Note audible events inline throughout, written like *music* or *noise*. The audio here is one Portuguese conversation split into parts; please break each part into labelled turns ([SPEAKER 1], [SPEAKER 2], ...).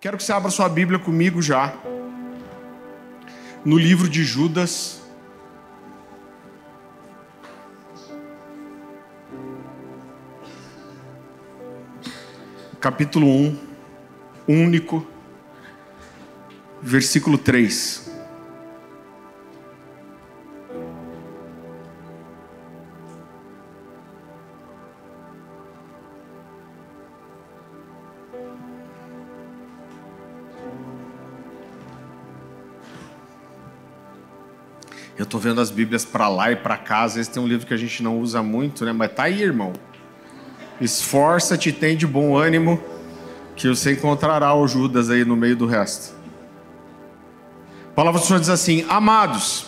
[SPEAKER 1] Quero que você abra sua Bíblia comigo já. No livro de Judas. Capítulo 1, único, versículo 3. Estou vendo as Bíblias para lá e para. Às vezes tem um livro que a gente não usa muito, né? Mas tá aí, irmão. Esforça-te, tem de bom ânimo, que você encontrará o Judas aí no meio do resto. A palavra do Senhor diz assim: Amados,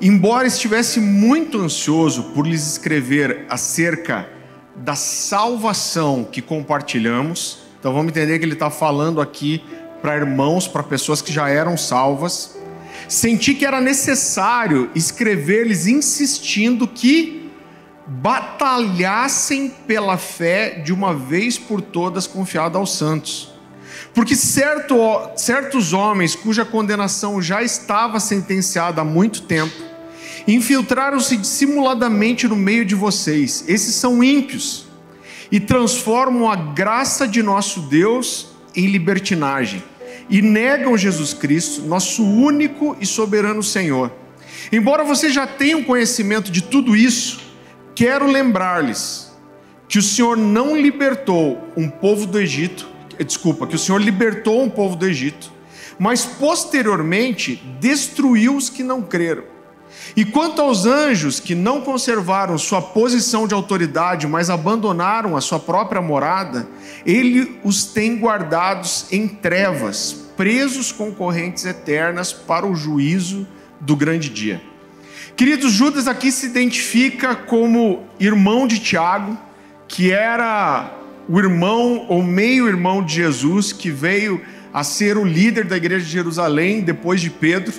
[SPEAKER 1] embora estivesse muito ansioso por lhes escrever acerca da salvação que compartilhamos, então vamos entender que ele está falando aqui para irmãos, para pessoas que já eram salvas senti que era necessário escrever-lhes insistindo que batalhassem pela fé de uma vez por todas confiada aos santos. Porque certo, certos homens cuja condenação já estava sentenciada há muito tempo, infiltraram-se dissimuladamente no meio de vocês. Esses são ímpios e transformam a graça de nosso Deus em libertinagem e negam Jesus Cristo, nosso único e soberano Senhor. Embora você já tenham conhecimento de tudo isso, quero lembrar-lhes que o Senhor não libertou um povo do Egito, desculpa, que o Senhor libertou um povo do Egito, mas posteriormente destruiu os que não creram. E quanto aos anjos que não conservaram sua posição de autoridade, mas abandonaram a sua própria morada, ele os tem guardados em trevas, presos com correntes eternas para o juízo do grande dia. Queridos, Judas aqui se identifica como irmão de Tiago, que era o irmão ou meio-irmão de Jesus, que veio a ser o líder da igreja de Jerusalém depois de Pedro.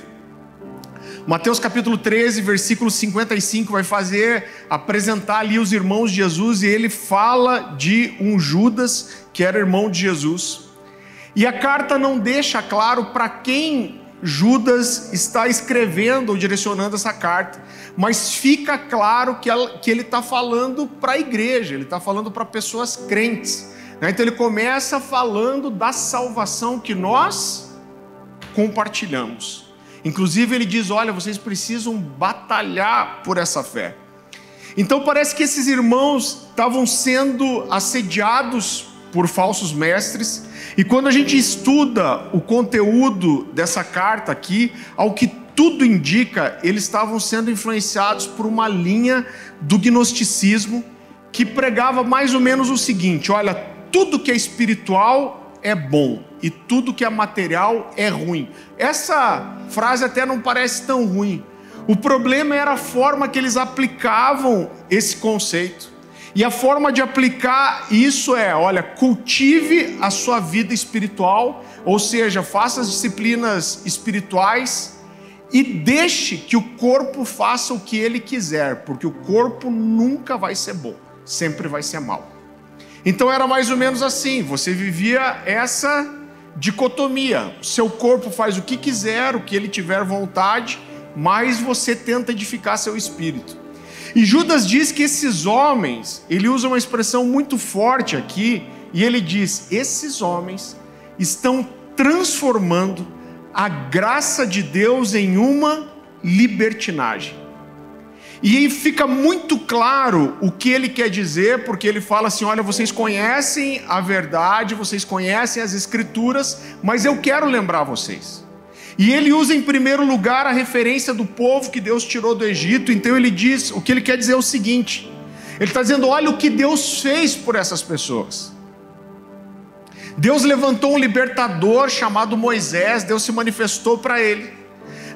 [SPEAKER 1] Mateus capítulo 13, versículo 55 vai fazer apresentar ali os irmãos de Jesus e ele fala de um Judas que era irmão de Jesus. E a carta não deixa claro para quem Judas está escrevendo ou direcionando essa carta, mas fica claro que, ela, que ele está falando para a igreja, ele está falando para pessoas crentes. Né? Então ele começa falando da salvação que nós compartilhamos. Inclusive, ele diz: olha, vocês precisam batalhar por essa fé. Então, parece que esses irmãos estavam sendo assediados por falsos mestres, e quando a gente estuda o conteúdo dessa carta aqui, ao que tudo indica, eles estavam sendo influenciados por uma linha do gnosticismo que pregava mais ou menos o seguinte: olha, tudo que é espiritual é bom e tudo que é material é ruim. Essa frase até não parece tão ruim. O problema era a forma que eles aplicavam esse conceito. E a forma de aplicar isso é: olha, cultive a sua vida espiritual, ou seja, faça as disciplinas espirituais e deixe que o corpo faça o que ele quiser, porque o corpo nunca vai ser bom, sempre vai ser mal. Então era mais ou menos assim: você vivia essa dicotomia. O seu corpo faz o que quiser, o que ele tiver vontade, mas você tenta edificar seu espírito. E Judas diz que esses homens, ele usa uma expressão muito forte aqui, e ele diz: esses homens estão transformando a graça de Deus em uma libertinagem. E aí fica muito claro o que ele quer dizer, porque ele fala assim: olha, vocês conhecem a verdade, vocês conhecem as escrituras, mas eu quero lembrar vocês. E ele usa em primeiro lugar a referência do povo que Deus tirou do Egito, então ele diz: o que ele quer dizer é o seguinte: ele está dizendo, olha o que Deus fez por essas pessoas. Deus levantou um libertador chamado Moisés, Deus se manifestou para ele.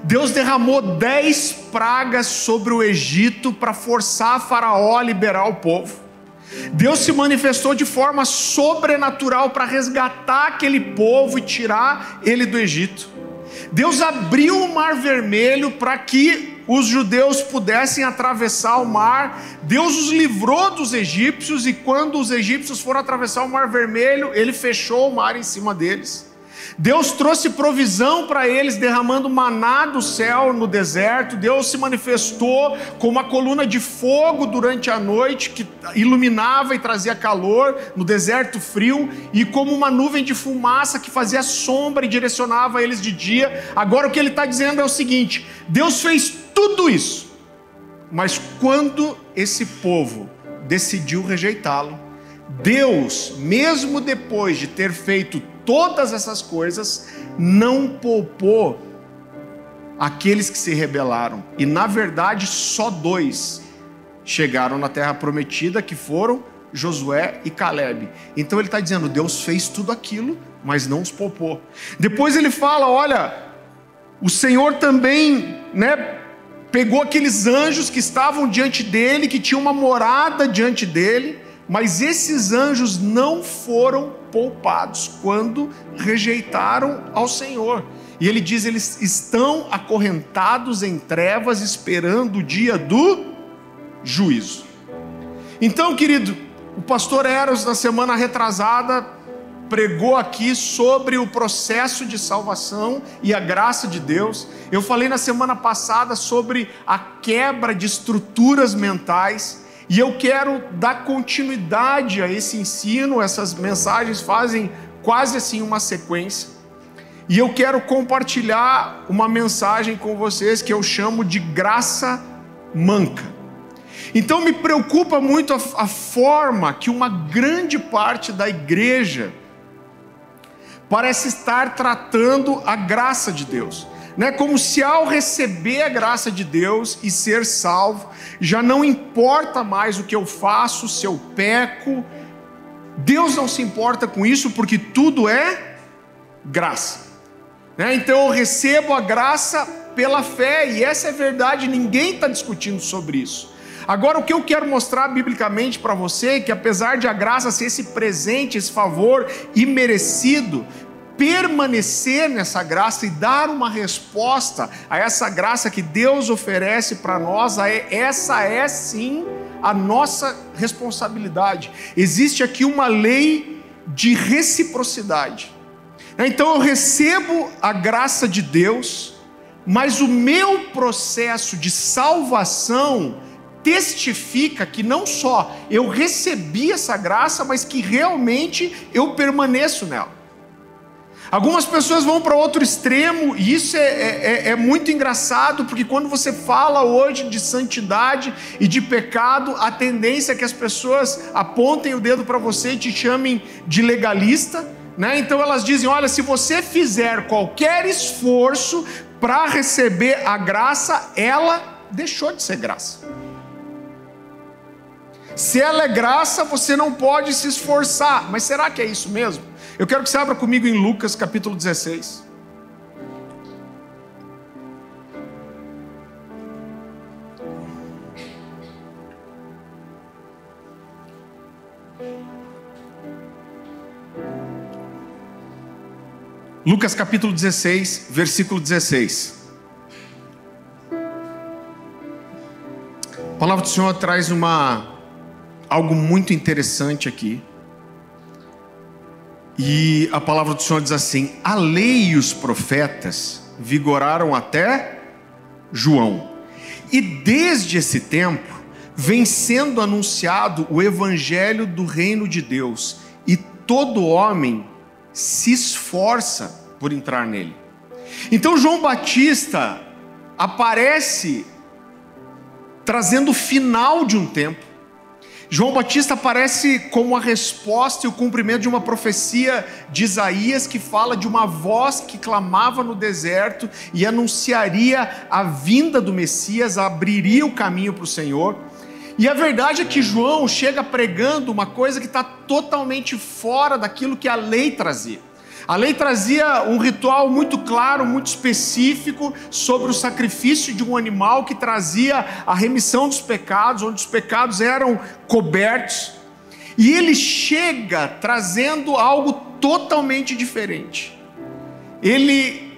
[SPEAKER 1] Deus derramou dez pragas sobre o Egito para forçar Faraó a liberar o povo. Deus se manifestou de forma sobrenatural para resgatar aquele povo e tirar ele do Egito. Deus abriu o mar vermelho para que os judeus pudessem atravessar o mar. Deus os livrou dos egípcios e quando os egípcios foram atravessar o mar vermelho, ele fechou o mar em cima deles. Deus trouxe provisão para eles, derramando maná do céu no deserto. Deus se manifestou com uma coluna de fogo durante a noite que iluminava e trazia calor no deserto frio, e como uma nuvem de fumaça que fazia sombra e direcionava eles de dia. Agora o que ele está dizendo é o seguinte: Deus fez tudo isso, mas quando esse povo decidiu rejeitá-lo, Deus, mesmo depois de ter feito todas essas coisas, não poupou aqueles que se rebelaram. E na verdade, só dois chegaram na terra prometida, que foram Josué e Caleb. Então ele está dizendo: Deus fez tudo aquilo, mas não os poupou. Depois ele fala: olha, o Senhor também, né? Pegou aqueles anjos que estavam diante dele, que tinham uma morada diante dele, mas esses anjos não foram poupados quando rejeitaram ao Senhor. E ele diz: eles estão acorrentados em trevas, esperando o dia do juízo. Então, querido, o pastor Eros, na semana retrasada, pregou aqui sobre o processo de salvação e a graça de Deus. Eu falei na semana passada sobre a quebra de estruturas mentais e eu quero dar continuidade a esse ensino, essas mensagens fazem quase assim uma sequência. E eu quero compartilhar uma mensagem com vocês que eu chamo de graça manca. Então me preocupa muito a, a forma que uma grande parte da igreja parece estar tratando a graça de Deus né? Como se ao receber a graça de Deus e ser salvo, já não importa mais o que eu faço, se eu peco. Deus não se importa com isso porque tudo é graça. Né? Então eu recebo a graça pela fé e essa é verdade, ninguém está discutindo sobre isso. Agora, o que eu quero mostrar biblicamente para você é que, apesar de a graça ser esse presente, esse favor imerecido, permanecer nessa graça e dar uma resposta a essa graça que Deus oferece para nós, essa é sim a nossa responsabilidade. Existe aqui uma lei de reciprocidade. Então eu recebo a graça de Deus, mas o meu processo de salvação testifica que não só eu recebi essa graça, mas que realmente eu permaneço nela. Algumas pessoas vão para outro extremo, e isso é, é, é, é, muito engraçado, porque quando você fala hoje de santidade e de pecado, a tendência é que as pessoas apontem o dedo para você e te chamem de legalista. Né? Então elas dizem: olha, se você fizer qualquer esforço para receber a graça, ela deixou de ser graça. Se ela é graça, você não pode se esforçar. Mas será que é isso mesmo? Eu quero que você abra comigo em Lucas capítulo 16. Lucas capítulo 16, versículo 16. A palavra do Senhor traz uma algo muito interessante aqui. E a palavra do Senhor diz assim: a lei e os profetas vigoraram até João. E desde esse tempo vem sendo anunciado o evangelho do reino de Deus, e todo homem se esforça por entrar nele. Então João Batista aparece trazendo o final de um tempo João Batista aparece como a resposta e o cumprimento de uma profecia de Isaías que fala de uma voz que clamava no deserto e anunciaria a vinda do Messias, abriria o caminho para o Senhor. E a verdade é que João chega pregando uma coisa que está totalmente fora daquilo que a lei trazia. A lei trazia um ritual muito claro, muito específico sobre o sacrifício de um animal que trazia a remissão dos pecados, onde os pecados eram cobertos. E ele chega trazendo algo totalmente diferente. Ele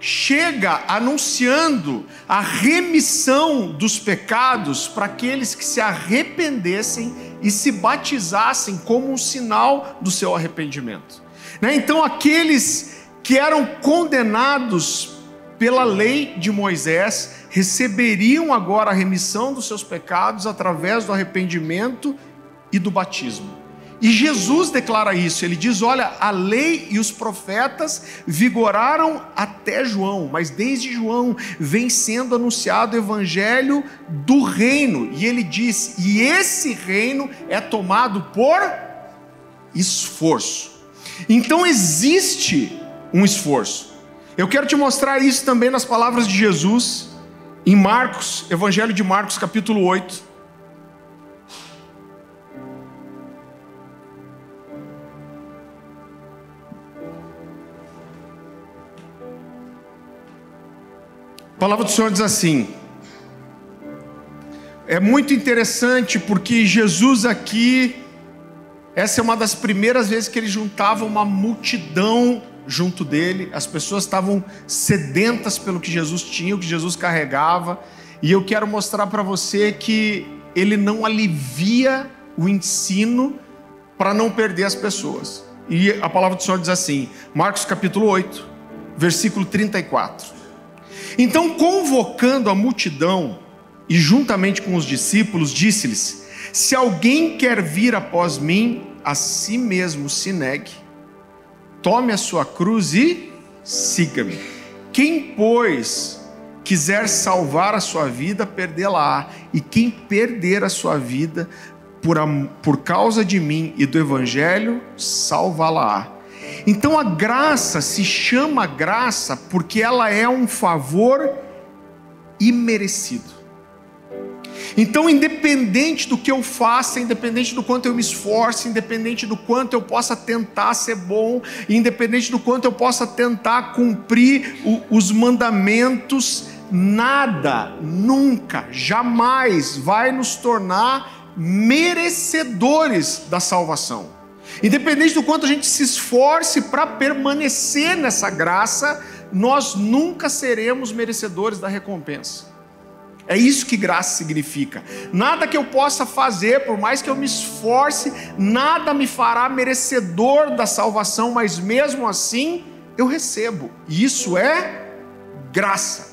[SPEAKER 1] chega anunciando a remissão dos pecados para aqueles que se arrependessem e se batizassem como um sinal do seu arrependimento. Né? Então, aqueles que eram condenados pela lei de Moisés, receberiam agora a remissão dos seus pecados através do arrependimento e do batismo. E Jesus declara isso, ele diz: Olha, a lei e os profetas vigoraram até João, mas desde João vem sendo anunciado o evangelho do reino, e ele diz: E esse reino é tomado por esforço. Então existe um esforço. Eu quero te mostrar isso também nas palavras de Jesus, em Marcos, Evangelho de Marcos, capítulo 8. A palavra do Senhor diz assim: é muito interessante porque Jesus aqui, essa é uma das primeiras vezes que ele juntava uma multidão junto dele, as pessoas estavam sedentas pelo que Jesus tinha, o que Jesus carregava, e eu quero mostrar para você que ele não alivia o ensino para não perder as pessoas. E a palavra do Senhor diz assim, Marcos capítulo 8, versículo 34. Então, convocando a multidão e juntamente com os discípulos, disse-lhes: Se alguém quer vir após mim, a si mesmo se negue, tome a sua cruz e siga-me. Quem, pois, quiser salvar a sua vida, perdê-la-á, e quem perder a sua vida por, por causa de mim e do evangelho, salvá-la-á. Então a graça se chama graça porque ela é um favor imerecido. Então, independente do que eu faça, independente do quanto eu me esforce, independente do quanto eu possa tentar ser bom, independente do quanto eu possa tentar cumprir o, os mandamentos, nada, nunca, jamais vai nos tornar merecedores da salvação. Independente do quanto a gente se esforce para permanecer nessa graça, nós nunca seremos merecedores da recompensa. É isso que graça significa. Nada que eu possa fazer, por mais que eu me esforce, nada me fará merecedor da salvação, mas mesmo assim eu recebo. E isso é graça.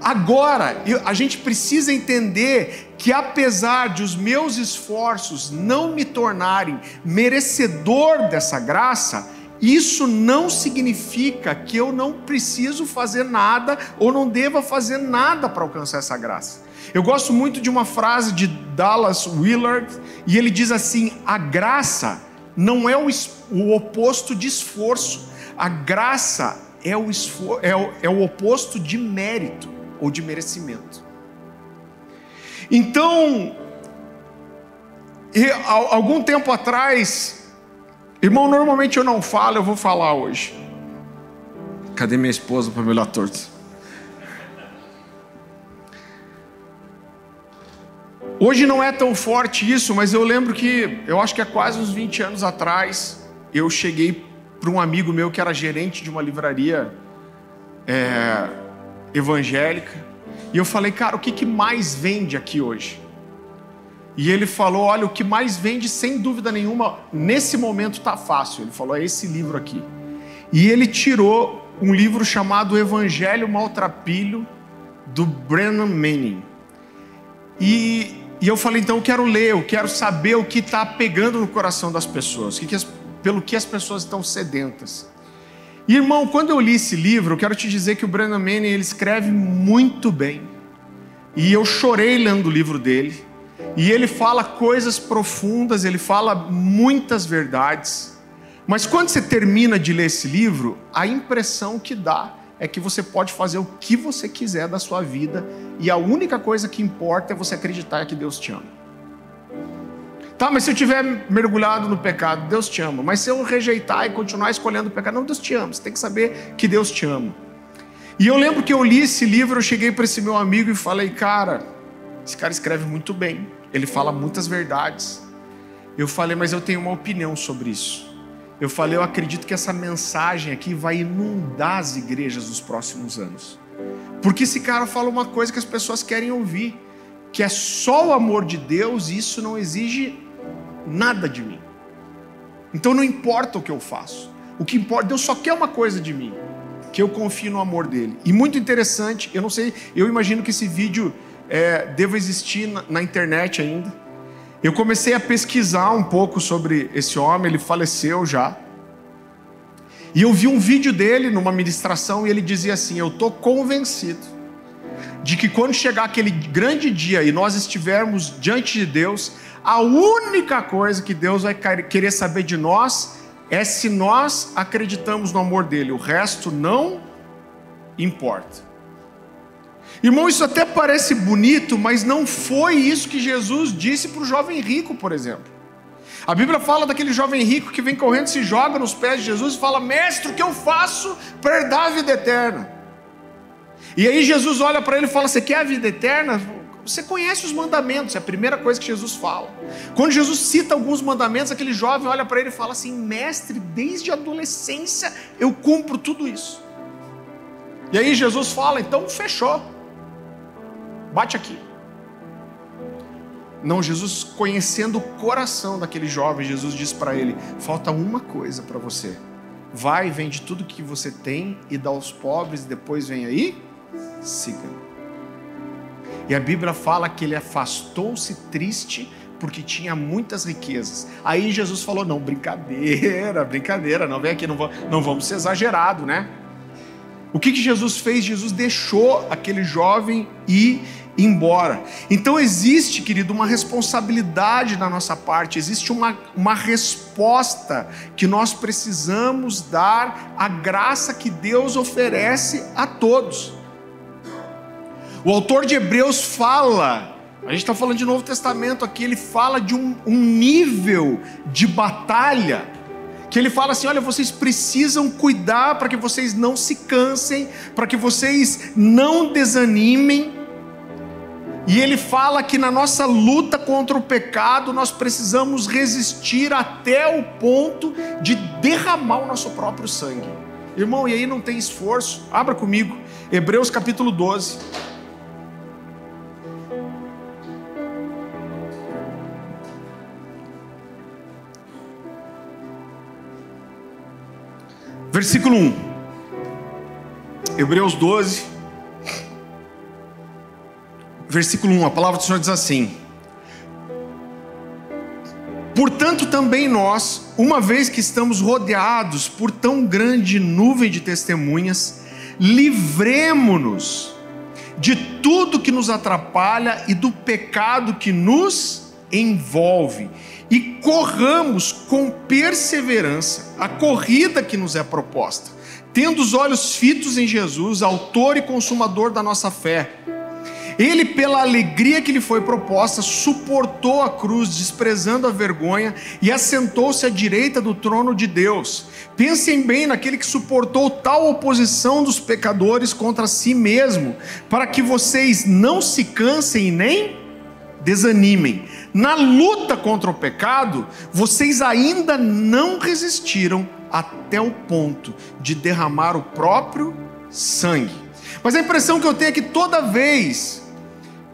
[SPEAKER 1] Agora, a gente precisa entender que apesar de os meus esforços não me tornarem merecedor dessa graça, isso não significa que eu não preciso fazer nada ou não deva fazer nada para alcançar essa graça. Eu gosto muito de uma frase de Dallas Willard e ele diz assim: a graça não é o, o oposto de esforço, a graça é o, é, o, é o oposto de mérito ou de merecimento. Então, algum tempo atrás, irmão, normalmente eu não falo, eu vou falar hoje. Cadê minha esposa para me olhar torto? Hoje não é tão forte isso, mas eu lembro que, eu acho que há quase uns 20 anos atrás, eu cheguei para um amigo meu que era gerente de uma livraria é, evangélica. E eu falei, cara, o que, que mais vende aqui hoje? E ele falou: olha, o que mais vende, sem dúvida nenhuma, nesse momento está fácil. Ele falou: é esse livro aqui. E ele tirou um livro chamado Evangelho Maltrapilho, do Brennan Manning. E, e eu falei: então eu quero ler, eu quero saber o que está pegando no coração das pessoas, que que as, pelo que as pessoas estão sedentas. E, irmão, quando eu li esse livro, eu quero te dizer que o Brennan Manning ele escreve muito bem. E eu chorei lendo o livro dele. E ele fala coisas profundas, ele fala muitas verdades. Mas quando você termina de ler esse livro, a impressão que dá é que você pode fazer o que você quiser da sua vida e a única coisa que importa é você acreditar que Deus te ama. Tá, mas se eu tiver mergulhado no pecado, Deus te ama. Mas se eu rejeitar e continuar escolhendo o pecado, não, Deus te ama. Você tem que saber que Deus te ama. E eu lembro que eu li esse livro, eu cheguei para esse meu amigo e falei, cara, esse cara escreve muito bem, ele fala muitas verdades. Eu falei, mas eu tenho uma opinião sobre isso. Eu falei, eu acredito que essa mensagem aqui vai inundar as igrejas nos próximos anos. Porque esse cara fala uma coisa que as pessoas querem ouvir, que é só o amor de Deus e isso não exige nada de mim. Então não importa o que eu faço. O que importa, Deus só quer uma coisa de mim, que eu confie no amor dele. E muito interessante, eu não sei, eu imagino que esse vídeo é, deva existir na, na internet ainda. Eu comecei a pesquisar um pouco sobre esse homem, ele faleceu já. E eu vi um vídeo dele numa ministração e ele dizia assim: Eu estou convencido de que quando chegar aquele grande dia e nós estivermos diante de Deus, a única coisa que Deus vai querer saber de nós é se nós acreditamos no amor dele, o resto não importa. Irmão, isso até parece bonito, mas não foi isso que Jesus disse para o jovem rico, por exemplo. A Bíblia fala daquele jovem rico que vem correndo, se joga nos pés de Jesus e fala: Mestre, o que eu faço para herdar a vida eterna? E aí Jesus olha para ele e fala: Você quer a vida eterna? Você conhece os mandamentos, é a primeira coisa que Jesus fala. Quando Jesus cita alguns mandamentos, aquele jovem olha para ele e fala assim: Mestre, desde a adolescência eu cumpro tudo isso. E aí Jesus fala: Então fechou, bate aqui. Não, Jesus, conhecendo o coração daquele jovem, Jesus diz para ele: falta uma coisa para você. Vai, vende tudo que você tem e dá aos pobres, e depois vem aí, siga. E a Bíblia fala que ele afastou-se triste porque tinha muitas riquezas. Aí Jesus falou: não, brincadeira, brincadeira, não vem aqui, não, não vamos ser exagerado, né? O que, que Jesus fez? Jesus deixou aquele jovem ir embora. Então existe, querido, uma responsabilidade da nossa parte, existe uma, uma resposta que nós precisamos dar à graça que Deus oferece a todos. O autor de Hebreus fala, a gente está falando de Novo Testamento aqui, ele fala de um, um nível de batalha que ele fala assim: olha, vocês precisam cuidar para que vocês não se cansem, para que vocês não desanimem, e ele fala que na nossa luta contra o pecado nós precisamos resistir até o ponto de derramar o nosso próprio sangue. Irmão, e aí não tem esforço. Abra comigo, Hebreus capítulo 12. Versículo 1. Hebreus 12, versículo 1, a palavra do Senhor diz assim: Portanto, também nós, uma vez que estamos rodeados por tão grande nuvem de testemunhas, livremo-nos de tudo que nos atrapalha e do pecado que nos envolve, e corramos com perseverança a corrida que nos é proposta, tendo os olhos fitos em Jesus, Autor e Consumador da nossa fé ele, pela alegria que lhe foi proposta, suportou a cruz, desprezando a vergonha, e assentou-se à direita do trono de Deus. Pensem bem naquele que suportou tal oposição dos pecadores contra si mesmo, para que vocês não se cansem nem desanimem. Na luta contra o pecado, vocês ainda não resistiram até o ponto de derramar o próprio sangue. Mas a impressão que eu tenho é que toda vez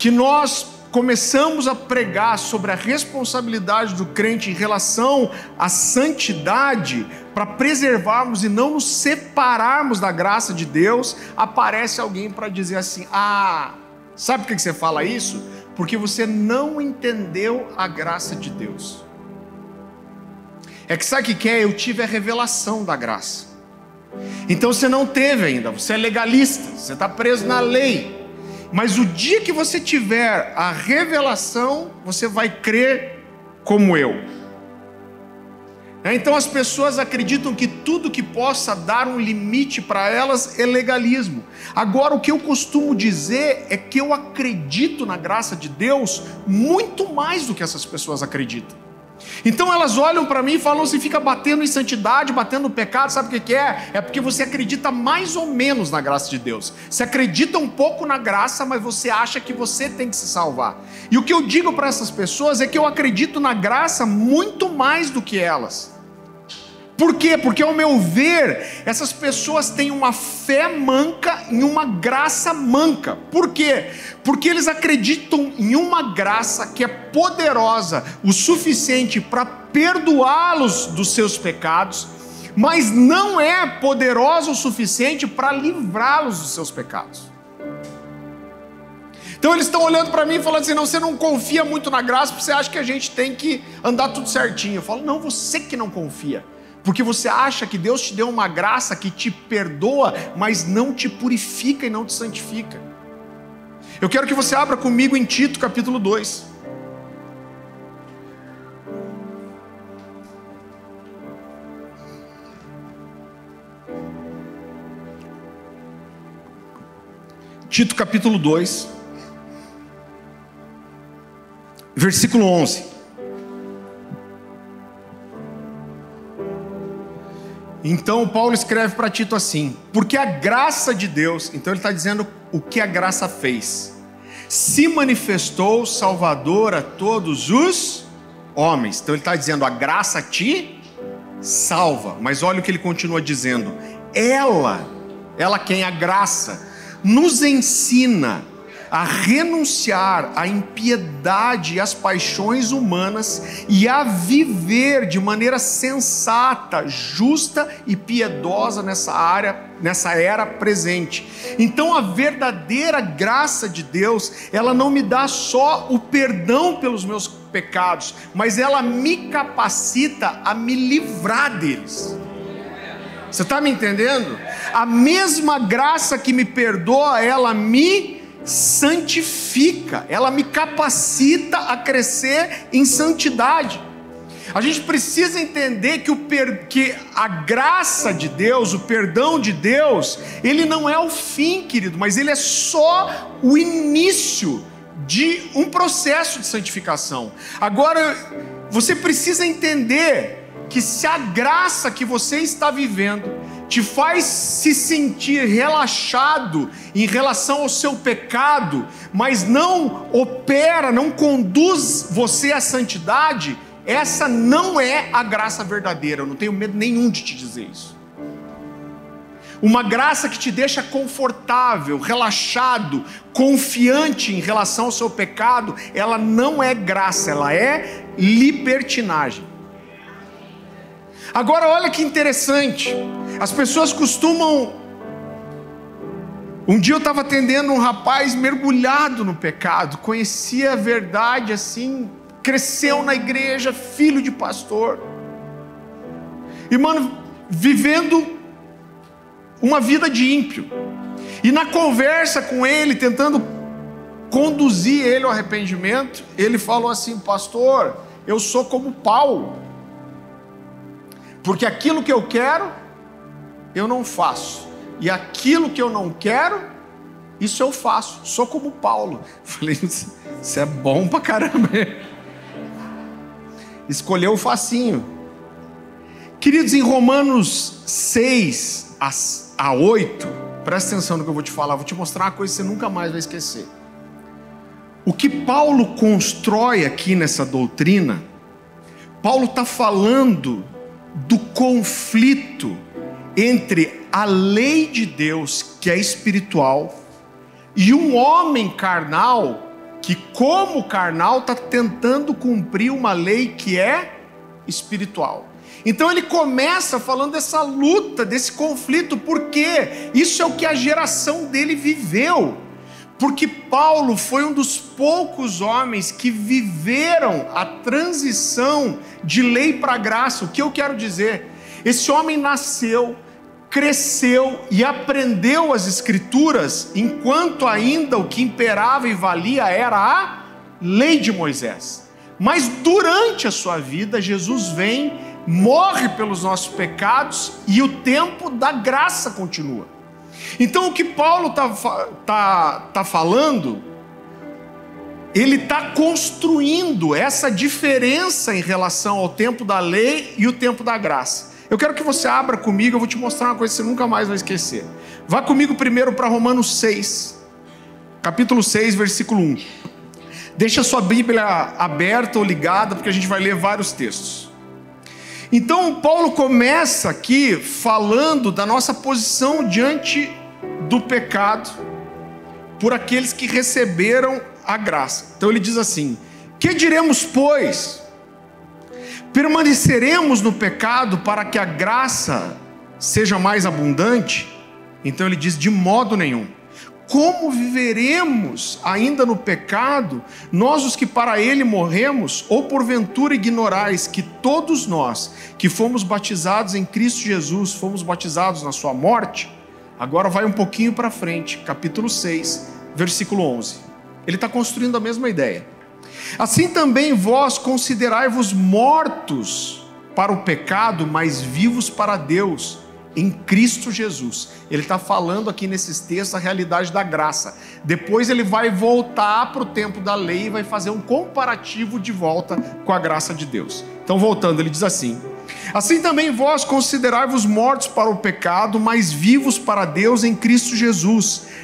[SPEAKER 1] que nós começamos a pregar sobre a responsabilidade do crente em relação à santidade, para preservarmos e não nos separarmos da graça de Deus, aparece alguém para dizer assim: ah, sabe por que você fala isso? Porque você não entendeu a graça de Deus. É que sabe o que é? Eu tive a revelação da graça. Então você não teve ainda, você é legalista, você está preso na lei. Mas o dia que você tiver a revelação, você vai crer como eu. É, então as pessoas acreditam que tudo que possa dar um limite para elas é legalismo. Agora, o que eu costumo dizer é que eu acredito na graça de Deus muito mais do que essas pessoas acreditam. Então elas olham para mim e falam assim: fica batendo em santidade, batendo no pecado, sabe o que é? É porque você acredita mais ou menos na graça de Deus. Você acredita um pouco na graça, mas você acha que você tem que se salvar. E o que eu digo para essas pessoas é que eu acredito na graça muito mais do que elas. Por quê? Porque, ao meu ver, essas pessoas têm uma fé manca em uma graça manca. Por quê? Porque eles acreditam em uma graça que é poderosa o suficiente para perdoá-los dos seus pecados, mas não é poderosa o suficiente para livrá-los dos seus pecados. Então eles estão olhando para mim e falando assim: não, você não confia muito na graça, porque você acha que a gente tem que andar tudo certinho. Eu falo: não, você que não confia. Porque você acha que Deus te deu uma graça que te perdoa, mas não te purifica e não te santifica. Eu quero que você abra comigo em Tito capítulo 2. Tito capítulo 2, versículo 11. Então Paulo escreve para Tito assim: porque a graça de Deus, então ele está dizendo o que a graça fez, se manifestou salvador a todos os homens. Então ele está dizendo: a graça te salva, mas olha o que ele continua dizendo: ela, ela quem? A graça, nos ensina a renunciar à impiedade e às paixões humanas e a viver de maneira sensata, justa e piedosa nessa área, nessa era presente. Então a verdadeira graça de Deus, ela não me dá só o perdão pelos meus pecados, mas ela me capacita a me livrar deles. Você está me entendendo? A mesma graça que me perdoa, ela me santifica, ela me capacita a crescer em santidade. A gente precisa entender que, o per... que a graça de Deus, o perdão de Deus, ele não é o fim, querido, mas ele é só o início de um processo de santificação. Agora, você precisa entender que se a graça que você está vivendo te faz se sentir relaxado em relação ao seu pecado, mas não opera, não conduz você à santidade, essa não é a graça verdadeira. Eu não tenho medo nenhum de te dizer isso. Uma graça que te deixa confortável, relaxado, confiante em relação ao seu pecado, ela não é graça, ela é libertinagem. Agora, olha que interessante. As pessoas costumam. Um dia eu estava atendendo um rapaz mergulhado no pecado, conhecia a verdade assim, cresceu na igreja, filho de pastor. E, mano, vivendo uma vida de ímpio. E na conversa com ele, tentando conduzir ele ao arrependimento, ele falou assim: Pastor, eu sou como Paulo. Porque aquilo que eu quero, eu não faço. E aquilo que eu não quero, isso eu faço. Sou como Paulo. *laughs* Falei, isso é bom pra caramba. *laughs* Escolheu o facinho. Queridos, em Romanos 6 a 8, presta atenção no que eu vou te falar, vou te mostrar uma coisa que você nunca mais vai esquecer. O que Paulo constrói aqui nessa doutrina, Paulo está falando do conflito entre a lei de Deus, que é espiritual, e um homem carnal que, como carnal, está tentando cumprir uma lei que é espiritual. Então ele começa falando dessa luta, desse conflito, porque isso é o que a geração dele viveu. Porque Paulo foi um dos poucos homens que viveram a transição de lei para graça. O que eu quero dizer? Esse homem nasceu, cresceu e aprendeu as Escrituras, enquanto ainda o que imperava e valia era a lei de Moisés. Mas durante a sua vida, Jesus vem, morre pelos nossos pecados e o tempo da graça continua. Então o que Paulo está tá, tá falando, ele está construindo essa diferença em relação ao tempo da lei e o tempo da graça. Eu quero que você abra comigo, eu vou te mostrar uma coisa que você nunca mais vai esquecer. Vá comigo primeiro para Romanos 6, capítulo 6, versículo 1. Deixa sua Bíblia aberta ou ligada, porque a gente vai ler vários textos. Então, Paulo começa aqui falando da nossa posição diante do pecado por aqueles que receberam a graça. Então, ele diz assim: Que diremos, pois? Permaneceremos no pecado para que a graça seja mais abundante? Então ele diz: de modo nenhum. Como viveremos ainda no pecado, nós os que para ele morremos, ou porventura ignorais que todos nós que fomos batizados em Cristo Jesus, fomos batizados na sua morte? Agora vai um pouquinho para frente, capítulo 6, versículo 11. Ele está construindo a mesma ideia. Assim também vós considerai-vos mortos para o pecado, mas vivos para Deus em Cristo Jesus. Ele está falando aqui nesses textos a realidade da graça. Depois ele vai voltar para o tempo da lei e vai fazer um comparativo de volta com a graça de Deus. Então, voltando, ele diz assim: Assim também vós considerai-vos mortos para o pecado, mas vivos para Deus em Cristo Jesus.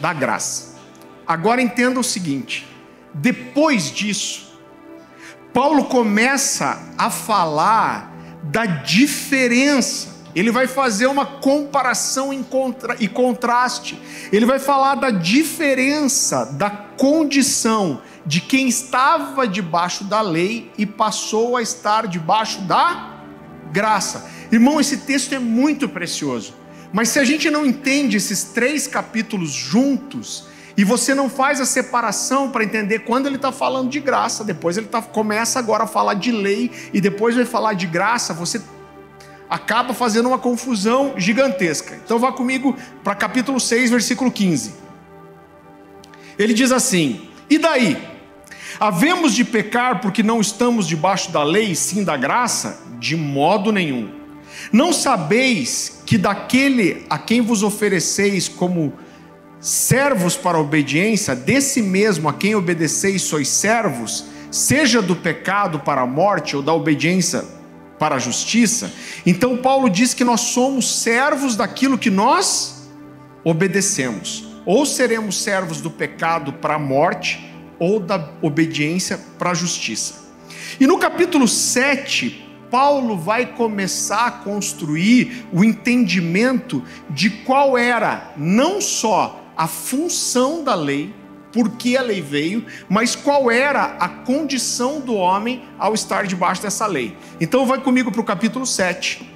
[SPEAKER 1] da graça. Agora entenda o seguinte: depois disso, Paulo começa a falar da diferença. Ele vai fazer uma comparação contra, e contraste. Ele vai falar da diferença da condição de quem estava debaixo da lei e passou a estar debaixo da graça. Irmão, esse texto é muito precioso. Mas se a gente não entende esses três capítulos juntos, e você não faz a separação para entender quando ele está falando de graça, depois ele tá, começa agora a falar de lei, e depois vai falar de graça, você acaba fazendo uma confusão gigantesca. Então vá comigo para capítulo 6, versículo 15. Ele diz assim: E daí? Havemos de pecar porque não estamos debaixo da lei, sim da graça? De modo nenhum. Não sabeis que daquele a quem vos ofereceis como servos para a obediência, desse mesmo a quem obedeceis sois servos, seja do pecado para a morte ou da obediência para a justiça? Então Paulo diz que nós somos servos daquilo que nós obedecemos. Ou seremos servos do pecado para a morte, ou da obediência para a justiça. E no capítulo 7, Paulo vai começar a construir o entendimento de qual era não só a função da lei, por que a lei veio, mas qual era a condição do homem ao estar debaixo dessa lei. Então vai comigo para o capítulo 7.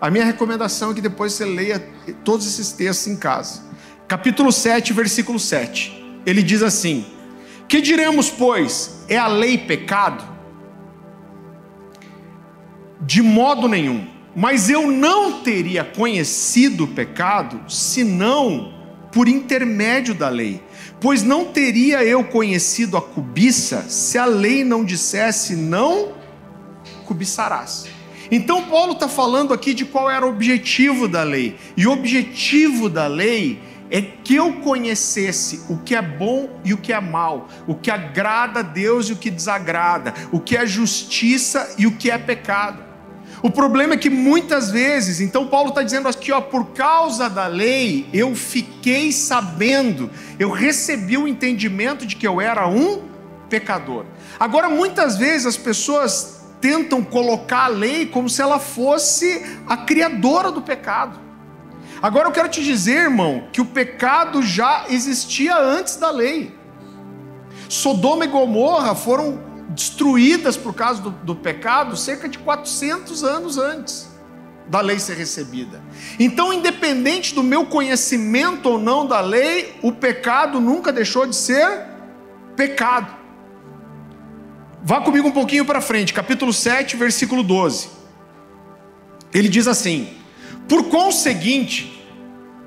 [SPEAKER 1] A minha recomendação é que depois você leia todos esses textos em casa. Capítulo 7, versículo 7. Ele diz assim: Que diremos, pois? É a lei pecado? De modo nenhum. Mas eu não teria conhecido o pecado senão por intermédio da lei. Pois não teria eu conhecido a cobiça se a lei não dissesse não cobiçarás. Então Paulo está falando aqui de qual era o objetivo da lei. E o objetivo da lei é que eu conhecesse o que é bom e o que é mal, o que agrada a Deus e o que desagrada, o que é justiça e o que é pecado. O problema é que muitas vezes, então Paulo está dizendo aqui, ó, por causa da lei, eu fiquei sabendo, eu recebi o entendimento de que eu era um pecador. Agora, muitas vezes as pessoas tentam colocar a lei como se ela fosse a criadora do pecado. Agora eu quero te dizer, irmão, que o pecado já existia antes da lei. Sodoma e Gomorra foram destruídas por causa do, do pecado cerca de 400 anos antes da lei ser recebida. Então, independente do meu conhecimento ou não da lei, o pecado nunca deixou de ser pecado. Vá comigo um pouquinho para frente, capítulo 7, versículo 12. Ele diz assim: Por conseguinte,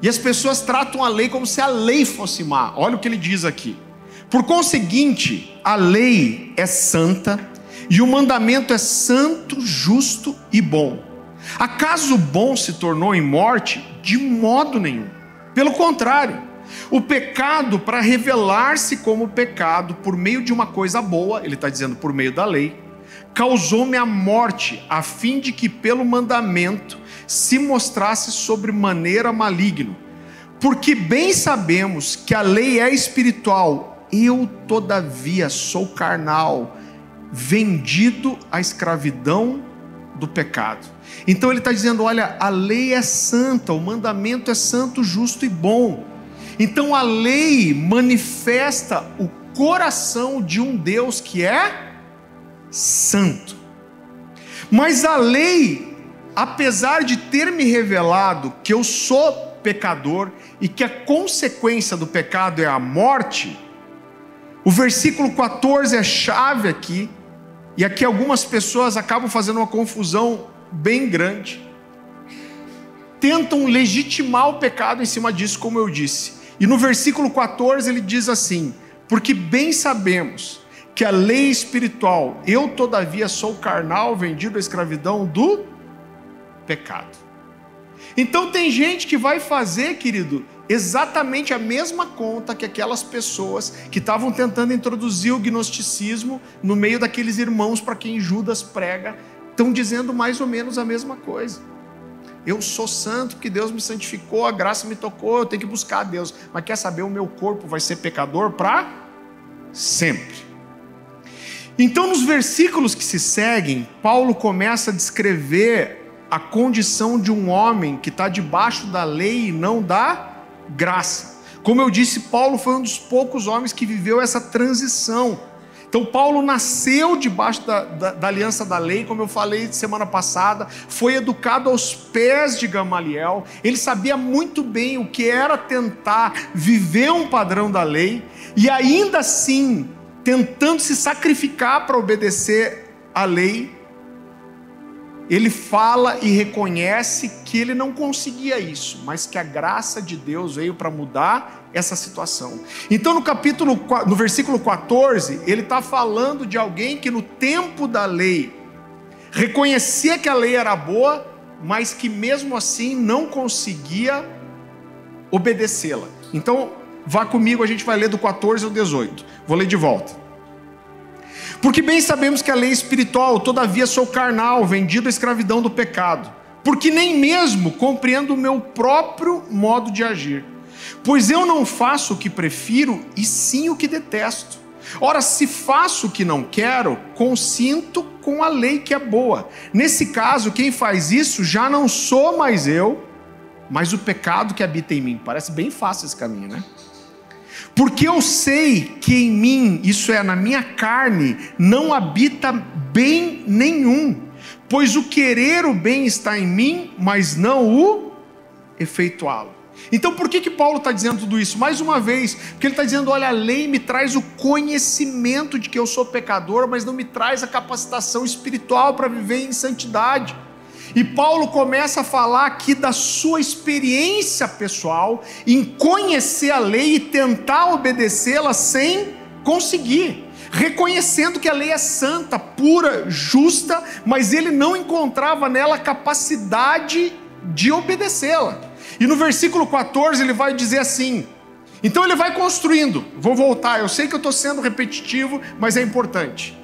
[SPEAKER 1] e as pessoas tratam a lei como se a lei fosse má. Olha o que ele diz aqui. Por conseguinte, a lei é santa e o mandamento é santo, justo e bom. Acaso o bom se tornou em morte? De modo nenhum. Pelo contrário, o pecado, para revelar-se como pecado por meio de uma coisa boa, ele está dizendo por meio da lei, causou-me a morte, a fim de que pelo mandamento se mostrasse sobre maneira maligno. Porque bem sabemos que a lei é espiritual, eu todavia sou carnal, vendido à escravidão do pecado. Então ele está dizendo: olha, a lei é santa, o mandamento é santo, justo e bom. Então a lei manifesta o coração de um Deus que é santo. Mas a lei, apesar de ter me revelado que eu sou pecador e que a consequência do pecado é a morte, o versículo 14 é chave aqui, e aqui algumas pessoas acabam fazendo uma confusão bem grande. Tentam legitimar o pecado em cima disso, como eu disse. E no versículo 14 ele diz assim: Porque bem sabemos que a lei espiritual, eu todavia sou carnal, vendido à escravidão do pecado. Então tem gente que vai fazer, querido, exatamente a mesma conta que aquelas pessoas que estavam tentando introduzir o gnosticismo no meio daqueles irmãos para quem Judas prega, estão dizendo mais ou menos a mesma coisa. Eu sou santo porque Deus me santificou, a graça me tocou, eu tenho que buscar a Deus. Mas quer saber, o meu corpo vai ser pecador para sempre. Então, nos versículos que se seguem, Paulo começa a descrever a condição de um homem que está debaixo da lei e não da graça. Como eu disse, Paulo foi um dos poucos homens que viveu essa transição. Então, Paulo nasceu debaixo da, da, da, aliança da lei, como eu falei semana passada, foi educado aos pés de Gamaliel, ele sabia muito bem o que era tentar viver um padrão da lei, e ainda assim, tentando se sacrificar para obedecer à lei, ele fala e reconhece que ele não conseguia isso, mas que a graça de Deus veio para mudar essa situação. Então, no capítulo, no versículo 14, ele está falando de alguém que no tempo da lei reconhecia que a lei era boa, mas que mesmo assim não conseguia obedecê-la. Então, vá comigo, a gente vai ler do 14 ao 18. Vou ler de volta. Porque bem sabemos que a lei espiritual, todavia sou carnal, vendido à escravidão do pecado. Porque nem mesmo compreendo o meu próprio modo de agir. Pois eu não faço o que prefiro, e sim o que detesto. Ora, se faço o que não quero, consinto com a lei que é boa. Nesse caso, quem faz isso já não sou mais eu, mas o pecado que habita em mim. Parece bem fácil esse caminho, né? Porque eu sei que em mim, isso é, na minha carne, não habita bem nenhum, pois o querer o bem está em mim, mas não o efeituá-lo. Então, por que, que Paulo está dizendo tudo isso? Mais uma vez, porque ele está dizendo: olha, a lei me traz o conhecimento de que eu sou pecador, mas não me traz a capacitação espiritual para viver em santidade. E Paulo começa a falar aqui da sua experiência pessoal em conhecer a lei e tentar obedecê-la sem conseguir, reconhecendo que a lei é santa, pura, justa, mas ele não encontrava nela capacidade de obedecê-la. E no versículo 14 ele vai dizer assim: então ele vai construindo, vou voltar, eu sei que eu estou sendo repetitivo, mas é importante.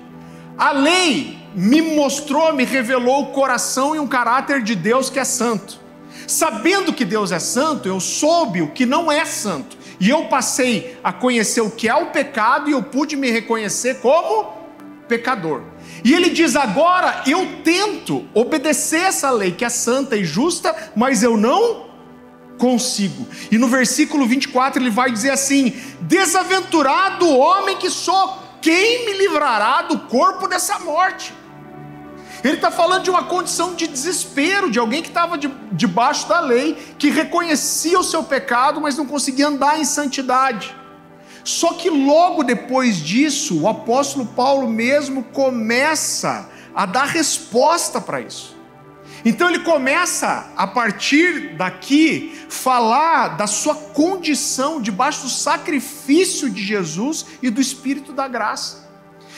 [SPEAKER 1] A lei me mostrou, me revelou o coração e um caráter de Deus que é santo. Sabendo que Deus é santo, eu soube o que não é santo. E eu passei a conhecer o que é o pecado e eu pude me reconhecer como pecador. E ele diz: agora eu tento obedecer essa lei que é santa e justa, mas eu não consigo. E no versículo 24 ele vai dizer assim: Desaventurado homem que sou, quem me livrará do corpo dessa morte? Ele está falando de uma condição de desespero, de alguém que estava de, debaixo da lei, que reconhecia o seu pecado, mas não conseguia andar em santidade. Só que logo depois disso, o apóstolo Paulo mesmo começa a dar resposta para isso. Então ele começa, a partir daqui, falar da sua condição debaixo do sacrifício de Jesus e do Espírito da graça.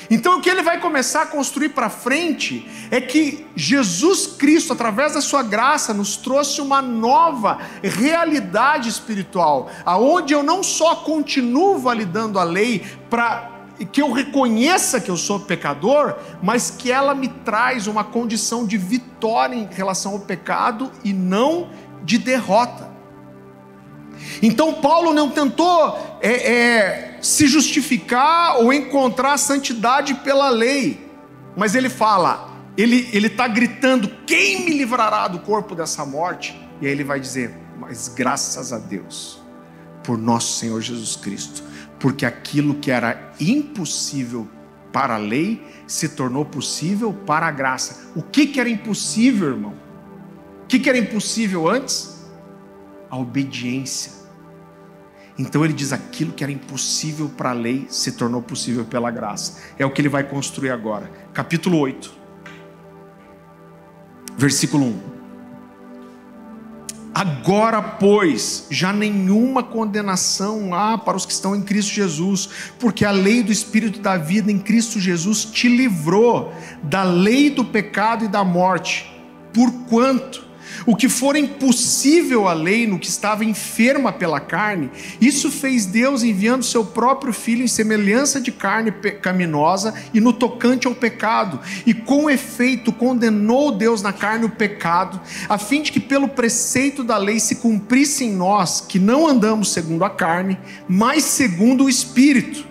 [SPEAKER 1] Então o que ele vai começar a construir para frente é que Jesus Cristo, através da sua graça, nos trouxe uma nova realidade espiritual, aonde eu não só continuo validando a lei para que eu reconheça que eu sou pecador, mas que ela me traz uma condição de vitória em relação ao pecado e não de derrota. Então Paulo não tentou é, é, se justificar ou encontrar santidade pela lei, mas ele fala, ele está gritando: quem me livrará do corpo dessa morte? E aí ele vai dizer: mas graças a Deus, por nosso Senhor Jesus Cristo, porque aquilo que era impossível para a lei se tornou possível para a graça. O que, que era impossível, irmão? O que, que era impossível antes? A obediência. Então ele diz: aquilo que era impossível para a lei se tornou possível pela graça. É o que ele vai construir agora. Capítulo 8, versículo 1. Agora, pois, já nenhuma condenação há para os que estão em Cristo Jesus, porque a lei do Espírito da vida em Cristo Jesus te livrou da lei do pecado e da morte. Porquanto, o que for impossível à lei no que estava enferma pela carne, isso fez Deus enviando seu próprio filho em semelhança de carne pecaminosa e no tocante ao pecado, e com efeito condenou Deus na carne o pecado, a fim de que pelo preceito da lei se cumprisse em nós que não andamos segundo a carne, mas segundo o espírito.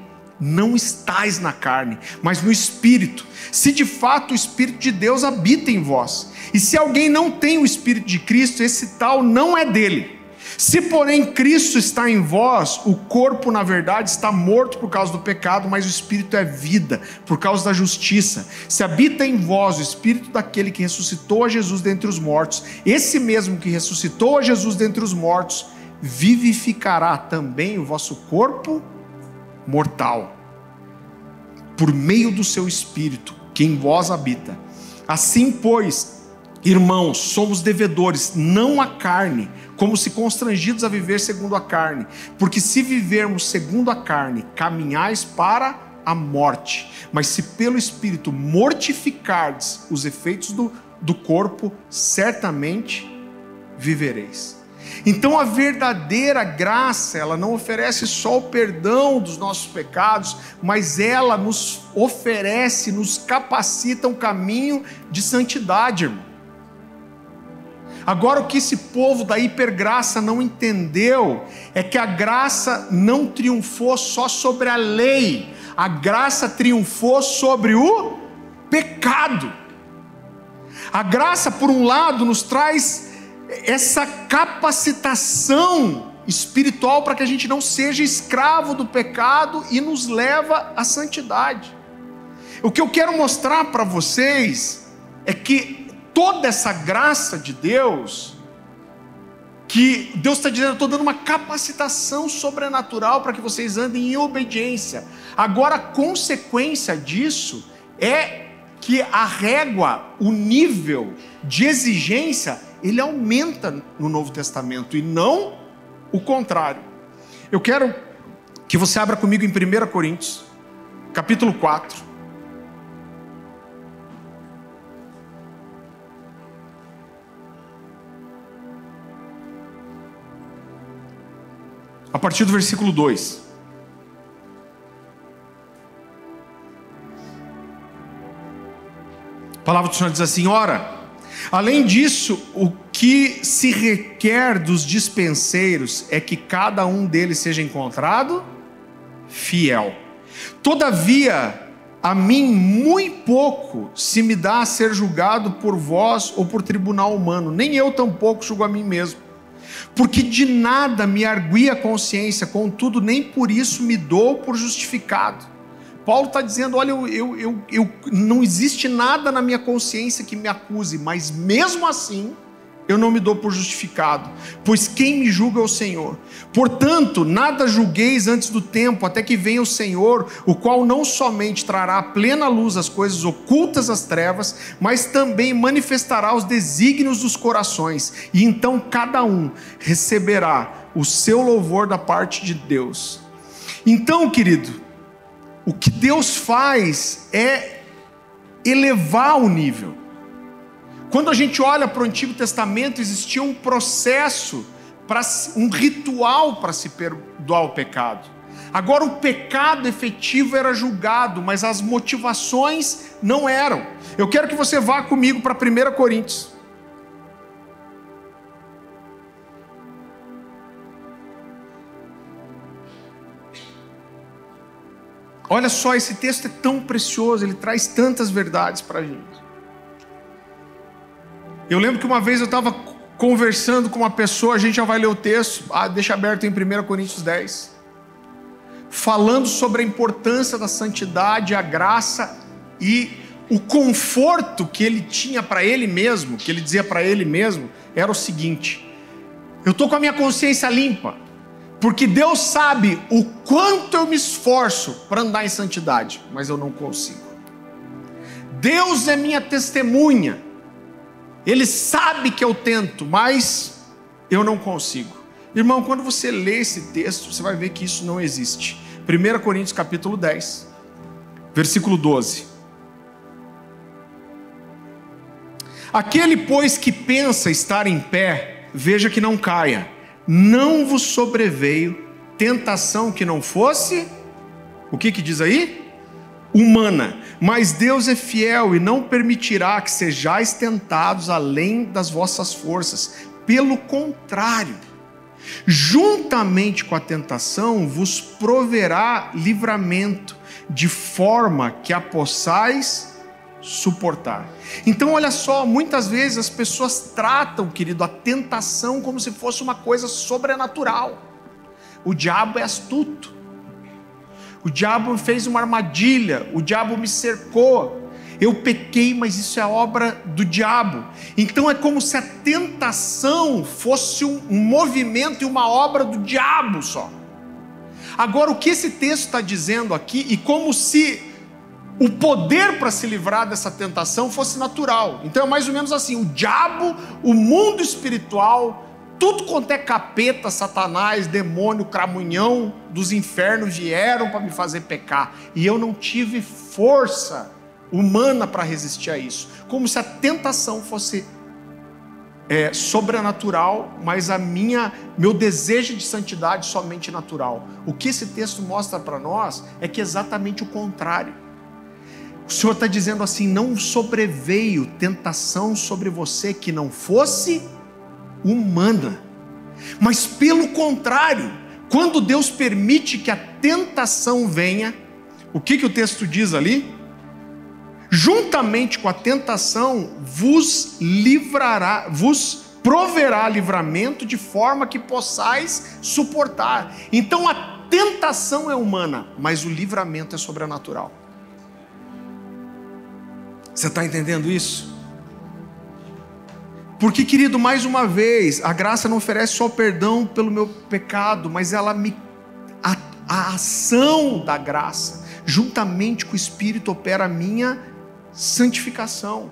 [SPEAKER 1] não estais na carne, mas no espírito. Se de fato o espírito de Deus habita em vós. E se alguém não tem o espírito de Cristo, esse tal não é dele. Se, porém, Cristo está em vós, o corpo, na verdade, está morto por causa do pecado, mas o espírito é vida, por causa da justiça. Se habita em vós o espírito daquele que ressuscitou a Jesus dentre os mortos, esse mesmo que ressuscitou a Jesus dentre os mortos, vivificará também o vosso corpo mortal, por meio do seu espírito, que em vós habita. Assim, pois, irmãos, somos devedores, não à carne, como se constrangidos a viver segundo a carne, porque se vivermos segundo a carne, caminhais para a morte, mas se pelo Espírito mortificardes os efeitos do, do corpo, certamente vivereis. Então a verdadeira graça, ela não oferece só o perdão dos nossos pecados, mas ela nos oferece, nos capacita um caminho de santidade, irmão. Agora, o que esse povo da hipergraça não entendeu é que a graça não triunfou só sobre a lei, a graça triunfou sobre o pecado. A graça, por um lado, nos traz essa capacitação espiritual para que a gente não seja escravo do pecado e nos leva à santidade. O que eu quero mostrar para vocês é que toda essa graça de Deus, que Deus está dizendo, eu estou dando uma capacitação sobrenatural para que vocês andem em obediência. Agora, a consequência disso é que a régua, o nível de exigência ele aumenta no Novo Testamento e não o contrário. Eu quero que você abra comigo em 1 Coríntios, capítulo 4. A partir do versículo 2. A palavra do Senhor diz assim: Ora, Além disso, o que se requer dos dispenseiros é que cada um deles seja encontrado fiel. Todavia, a mim muito pouco se me dá a ser julgado por vós ou por tribunal humano, nem eu tampouco julgo a mim mesmo. Porque de nada me arguia a consciência, contudo, nem por isso me dou por justificado. Paulo está dizendo: olha, eu, eu, eu, eu, não existe nada na minha consciência que me acuse, mas mesmo assim eu não me dou por justificado, pois quem me julga é o Senhor. Portanto, nada julgueis antes do tempo, até que venha o Senhor, o qual não somente trará à plena luz as coisas ocultas às trevas, mas também manifestará os desígnios dos corações, e então cada um receberá o seu louvor da parte de Deus. Então, querido, o que Deus faz é elevar o nível. Quando a gente olha para o Antigo Testamento, existia um processo, para um ritual para se perdoar o pecado. Agora, o pecado efetivo era julgado, mas as motivações não eram. Eu quero que você vá comigo para 1 Coríntios. Olha só, esse texto é tão precioso, ele traz tantas verdades para a gente. Eu lembro que uma vez eu estava conversando com uma pessoa, a gente já vai ler o texto, ah, deixa aberto em 1 Coríntios 10, falando sobre a importância da santidade, a graça e o conforto que ele tinha para ele mesmo, que ele dizia para ele mesmo, era o seguinte: eu estou com a minha consciência limpa, porque Deus sabe o quanto eu me esforço para andar em santidade, mas eu não consigo. Deus é minha testemunha. Ele sabe que eu tento, mas eu não consigo. Irmão, quando você lê esse texto, você vai ver que isso não existe. 1 Coríntios capítulo 10, versículo 12. Aquele, pois, que pensa estar em pé, veja que não caia não vos sobreveio tentação que não fosse, o que que diz aí? Humana, mas Deus é fiel e não permitirá que sejais tentados além das vossas forças. Pelo contrário, juntamente com a tentação vos proverá livramento, de forma que a possais suportar. Então, olha só, muitas vezes as pessoas tratam, querido, a tentação como se fosse uma coisa sobrenatural. O diabo é astuto. O diabo fez uma armadilha, o diabo me cercou. Eu pequei, mas isso é obra do diabo. Então é como se a tentação fosse um, movimento e uma obra do diabo só. Agora, o que esse texto está dizendo aqui, e como se o poder para se livrar dessa tentação fosse natural. Então é mais ou menos assim: o diabo, o mundo espiritual, tudo quanto é capeta, satanás, demônio, cramunhão dos infernos vieram para me fazer pecar. E eu não tive força humana para resistir a isso. Como se a tentação fosse é, sobrenatural, mas a minha, meu desejo de santidade somente natural. O que esse texto mostra para nós é que é exatamente o contrário. O Senhor está dizendo assim: não sobreveio tentação sobre você que não fosse humana, mas pelo contrário, quando Deus permite que a tentação venha, o que, que o texto diz ali? Juntamente com a tentação, vos livrará, vos proverá livramento de forma que possais suportar. Então a tentação é humana, mas o livramento é sobrenatural. Você está entendendo isso? Porque, querido, mais uma vez, a graça não oferece só perdão pelo meu pecado, mas ela me. A, a ação da graça, juntamente com o Espírito, opera a minha santificação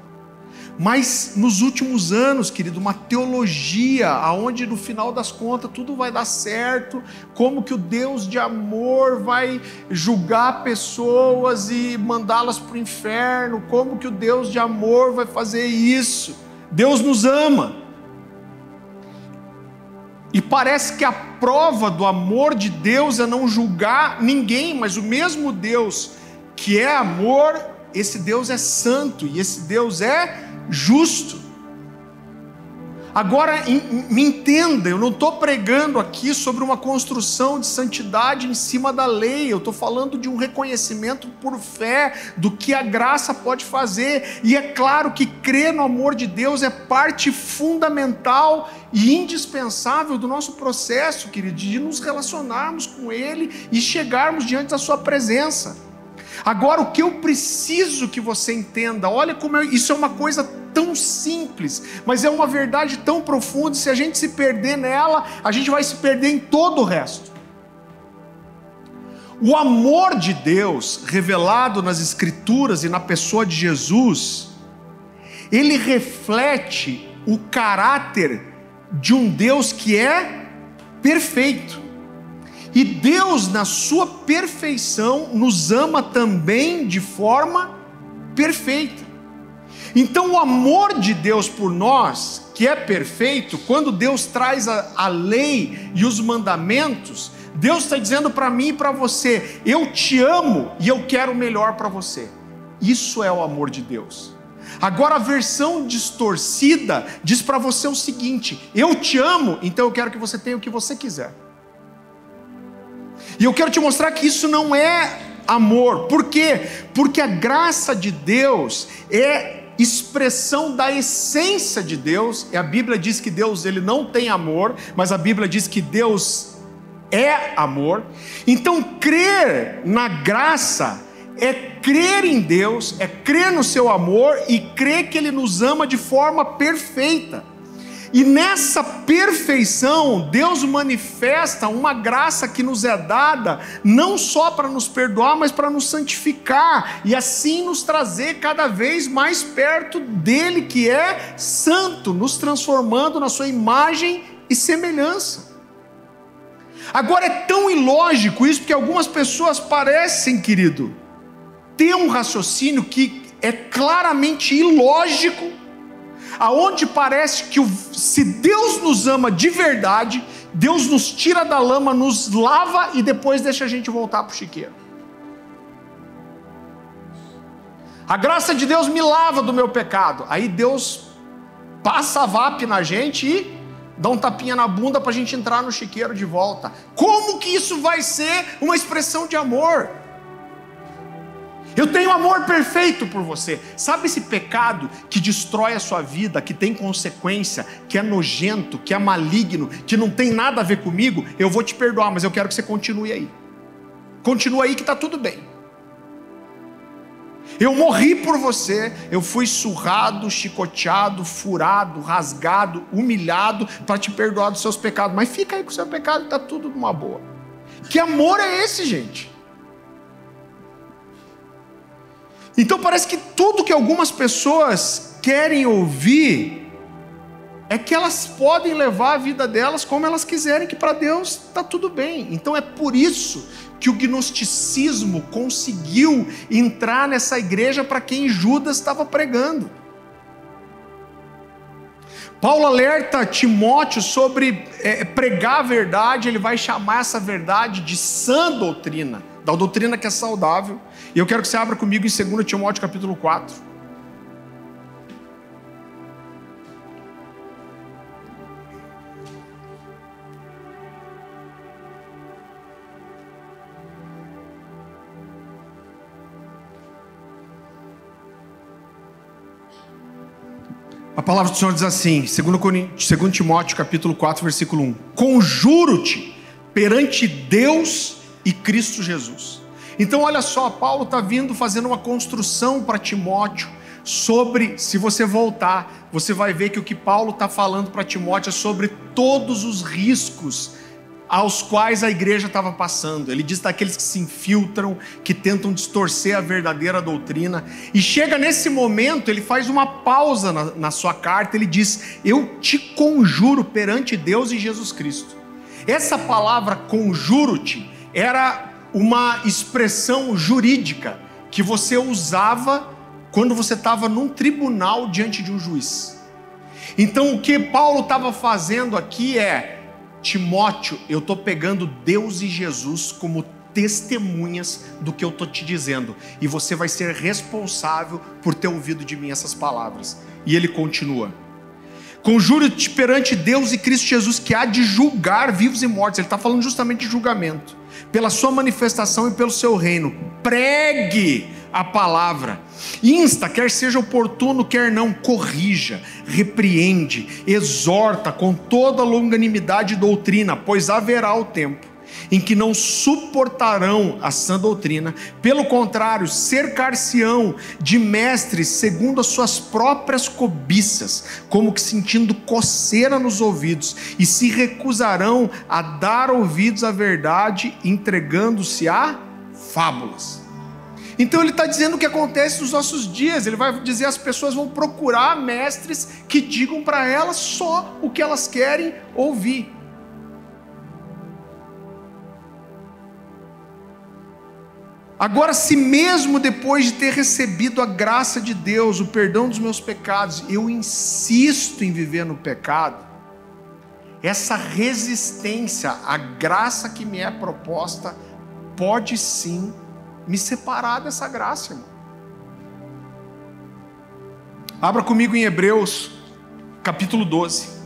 [SPEAKER 1] mas nos últimos anos, querido, uma teologia aonde no final das contas tudo vai dar certo, como que o Deus de amor vai julgar pessoas e mandá-las para o inferno, como que o Deus de amor vai fazer isso? Deus nos ama. E parece que a prova do amor de Deus é não julgar ninguém, mas o mesmo Deus que é amor, esse Deus é santo e esse Deus é justo. Agora, me entenda, eu não estou pregando aqui sobre uma construção de santidade em cima da lei, eu estou falando de um reconhecimento por fé do que a graça pode fazer, e é claro que crer no amor de Deus é parte fundamental e indispensável do nosso processo, querido, de nos relacionarmos com Ele e chegarmos diante da Sua presença. Agora, o que eu preciso que você entenda, olha como é, isso é uma coisa tão simples, mas é uma verdade tão profunda. Se a gente se perder nela, a gente vai se perder em todo o resto. O amor de Deus, revelado nas Escrituras e na pessoa de Jesus, ele reflete o caráter de um Deus que é perfeito. E Deus, na sua perfeição, nos ama também de forma perfeita. Então, o amor de Deus por nós, que é perfeito, quando Deus traz a, a lei e os mandamentos, Deus está dizendo para mim e para você: eu te amo e eu quero o melhor para você. Isso é o amor de Deus. Agora a versão distorcida diz para você o seguinte: eu te amo, então eu quero que você tenha o que você quiser. E eu quero te mostrar que isso não é amor. Por quê? Porque a graça de Deus é expressão da essência de Deus. E a Bíblia diz que Deus ele não tem amor, mas a Bíblia diz que Deus é amor. Então crer na graça é crer em Deus, é crer no seu amor e crer que ele nos ama de forma perfeita. E nessa perfeição, Deus manifesta uma graça que nos é dada, não só para nos perdoar, mas para nos santificar e assim nos trazer cada vez mais perto dele, que é santo, nos transformando na sua imagem e semelhança. Agora é tão ilógico isso, porque algumas pessoas parecem, querido, ter um raciocínio que é claramente ilógico aonde parece que se Deus nos ama de verdade, Deus nos tira da lama, nos lava e depois deixa a gente voltar para o chiqueiro. A graça de Deus me lava do meu pecado. Aí Deus passa a VAP na gente e dá um tapinha na bunda para a gente entrar no chiqueiro de volta. Como que isso vai ser uma expressão de amor? Eu tenho amor perfeito por você. Sabe esse pecado que destrói a sua vida, que tem consequência, que é nojento, que é maligno, que não tem nada a ver comigo? Eu vou te perdoar, mas eu quero que você continue aí. Continua aí que está tudo bem. Eu morri por você, eu fui surrado, chicoteado, furado, rasgado, humilhado para te perdoar dos seus pecados. Mas fica aí com o seu pecado, está tudo numa boa. Que amor é esse, gente? Então parece que tudo que algumas pessoas querem ouvir é que elas podem levar a vida delas como elas quiserem, que para Deus está tudo bem. Então é por isso que o gnosticismo conseguiu entrar nessa igreja para quem Judas estava pregando. Paulo alerta Timóteo sobre é, pregar a verdade, ele vai chamar essa verdade de sã doutrina, da doutrina que é saudável. E eu quero que você abra comigo em 2 Timóteo capítulo 4. A palavra do Senhor diz assim, 2 Timóteo capítulo 4, versículo 1: Conjuro-te perante Deus e Cristo Jesus então, olha só, Paulo está vindo fazendo uma construção para Timóteo sobre, se você voltar, você vai ver que o que Paulo está falando para Timóteo é sobre todos os riscos aos quais a igreja estava passando. Ele diz daqueles que se infiltram, que tentam distorcer a verdadeira doutrina. E chega nesse momento, ele faz uma pausa na, na sua carta, ele diz: Eu te conjuro perante Deus e Jesus Cristo. Essa palavra conjuro-te era uma expressão jurídica que você usava quando você estava num tribunal diante de um juiz. Então o que Paulo estava fazendo aqui é: Timóteo, eu estou pegando Deus e Jesus como testemunhas do que eu estou te dizendo, e você vai ser responsável por ter ouvido de mim essas palavras. E ele continua. Conjuro-te perante Deus e Cristo Jesus que há de julgar vivos e mortos. Ele está falando justamente de julgamento pela sua manifestação e pelo seu reino. Pregue a palavra. Insta, quer seja oportuno, quer não, corrija, repreende, exorta com toda longanimidade e doutrina, pois haverá o tempo em que não suportarão a sã doutrina, pelo contrário, cercar-se-ão de mestres segundo as suas próprias cobiças, como que sentindo coceira nos ouvidos, e se recusarão a dar ouvidos à verdade, entregando-se a fábulas. Então ele está dizendo o que acontece nos nossos dias. Ele vai dizer as pessoas vão procurar mestres que digam para elas só o que elas querem ouvir. Agora, se mesmo depois de ter recebido a graça de Deus, o perdão dos meus pecados, eu insisto em viver no pecado, essa resistência à graça que me é proposta pode sim me separar dessa graça, irmão. Abra comigo em Hebreus, capítulo 12.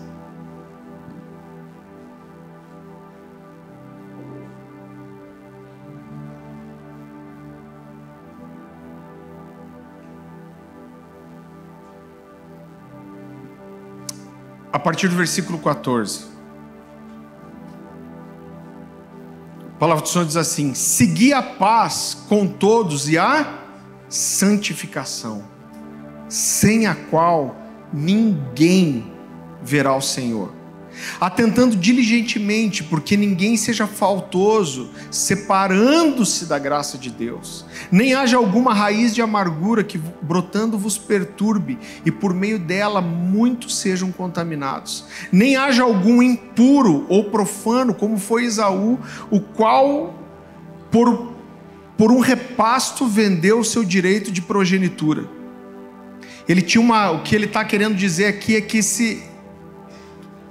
[SPEAKER 1] A partir do versículo 14. palavra do Senhor diz assim: segui a paz com todos e a santificação, sem a qual ninguém verá o Senhor atentando diligentemente, porque ninguém seja faltoso, separando-se da graça de Deus, nem haja alguma raiz de amargura que brotando vos perturbe, e por meio dela muitos sejam contaminados, nem haja algum impuro ou profano, como foi Esaú, o qual, por, por um repasto, vendeu o seu direito de progenitura. Ele tinha uma. O que ele está querendo dizer aqui é que esse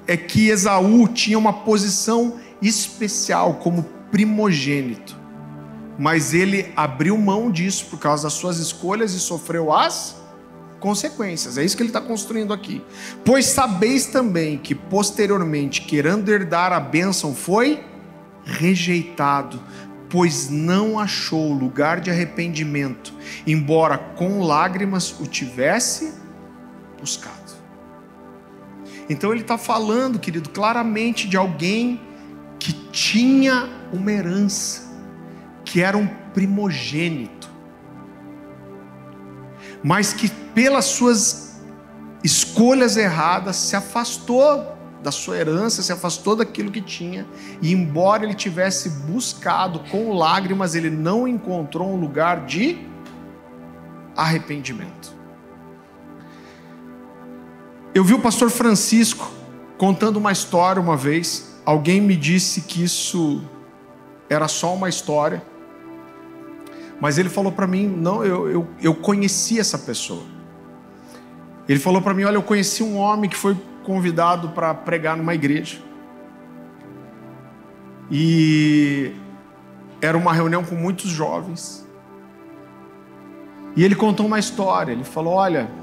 [SPEAKER 1] é que Esaú tinha uma posição especial como primogênito, mas ele abriu mão disso por causa das suas escolhas e sofreu as consequências. É isso que ele está construindo aqui. Pois sabeis também que posteriormente, querendo herdar a bênção, foi rejeitado, pois não achou lugar de arrependimento, embora com lágrimas o tivesse buscado. Então ele está falando, querido, claramente de alguém que tinha uma herança, que era um primogênito, mas que pelas suas escolhas erradas se afastou da sua herança, se afastou daquilo que tinha, e embora ele tivesse buscado com lágrimas, ele não encontrou um lugar de arrependimento. Eu vi o pastor Francisco contando uma história uma vez. Alguém me disse que isso era só uma história. Mas ele falou para mim: não, eu, eu, eu conheci essa pessoa. Ele falou para mim: olha, eu conheci um homem que foi convidado para pregar numa igreja. E era uma reunião com muitos jovens. E ele contou uma história. Ele falou: olha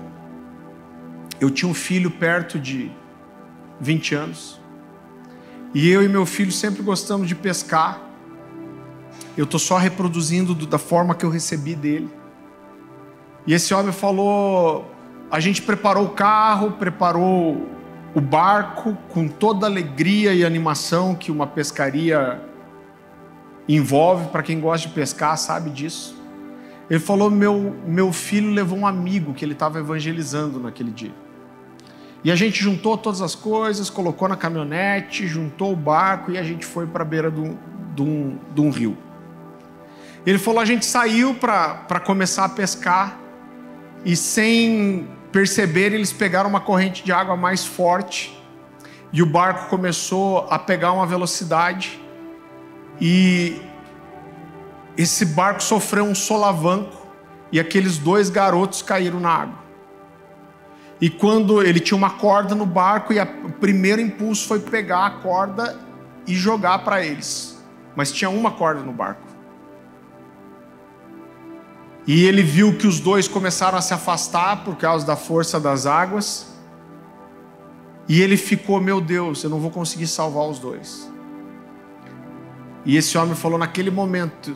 [SPEAKER 1] eu tinha um filho perto de 20 anos. E eu e meu filho sempre gostamos de pescar. Eu estou só reproduzindo da forma que eu recebi dele. E esse homem falou: a gente preparou o carro, preparou o barco com toda a alegria e animação que uma pescaria envolve. Para quem gosta de pescar, sabe disso. Ele falou: meu, meu filho levou um amigo que ele estava evangelizando naquele dia. E a gente juntou todas as coisas, colocou na caminhonete, juntou o barco e a gente foi para a beira de um, de, um, rio. Ele falou: a gente saiu para começar a pescar e, sem perceber, eles pegaram uma corrente de água mais forte e o barco começou a pegar uma velocidade e esse barco sofreu um solavanco e aqueles dois garotos caíram na água. E quando ele tinha uma corda no barco, e a, o primeiro impulso foi pegar a corda e jogar para eles. Mas tinha uma corda no barco. E ele viu que os dois começaram a se afastar por causa da força das águas. E ele ficou, meu Deus, eu não vou conseguir salvar os dois. E esse homem falou: naquele momento,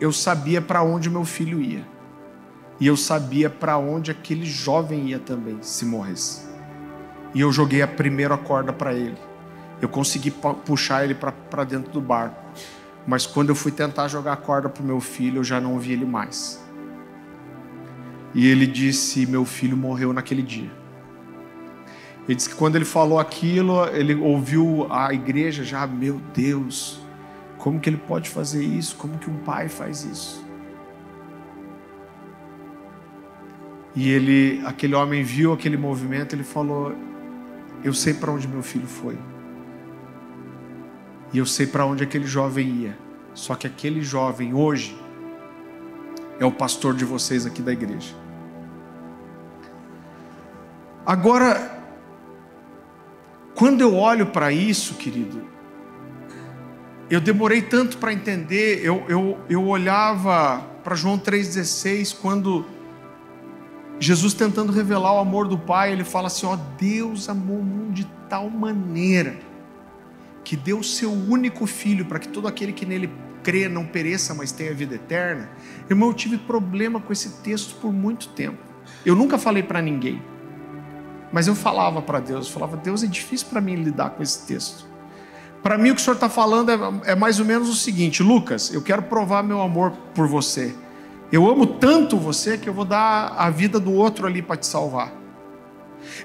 [SPEAKER 1] eu sabia para onde meu filho ia. E eu sabia para onde aquele jovem ia também, se morresse. E eu joguei a primeira corda para ele. eu consegui puxar ele para dentro do barco. Mas quando eu fui tentar jogar a corda para o meu filho, eu já não vi ele mais. E ele disse: Meu filho morreu naquele dia. Ele disse que quando ele falou aquilo, ele ouviu a igreja já, meu Deus, como que ele pode fazer isso? Como que um pai faz isso? E ele, aquele homem viu aquele movimento, ele falou: Eu sei para onde meu filho foi. E eu sei para onde aquele jovem ia. Só que aquele jovem hoje é o pastor de vocês aqui da igreja. Agora, quando eu olho para isso, querido, eu demorei tanto para entender, eu, eu, eu olhava para João 3,16, quando Jesus tentando revelar o amor do Pai, ele fala assim: ó, Deus amou o mundo de tal maneira que deu o seu único filho para que todo aquele que nele crê não pereça, mas tenha vida eterna. Irmão, eu tive problema com esse texto por muito tempo. Eu nunca falei para ninguém. Mas eu falava para Deus, eu falava, Deus, é difícil para mim lidar com esse texto. Para mim, o que o senhor está falando é, é mais ou menos o seguinte: Lucas, eu quero provar meu amor por você. Eu amo tanto você que eu vou dar a vida do outro ali para te salvar.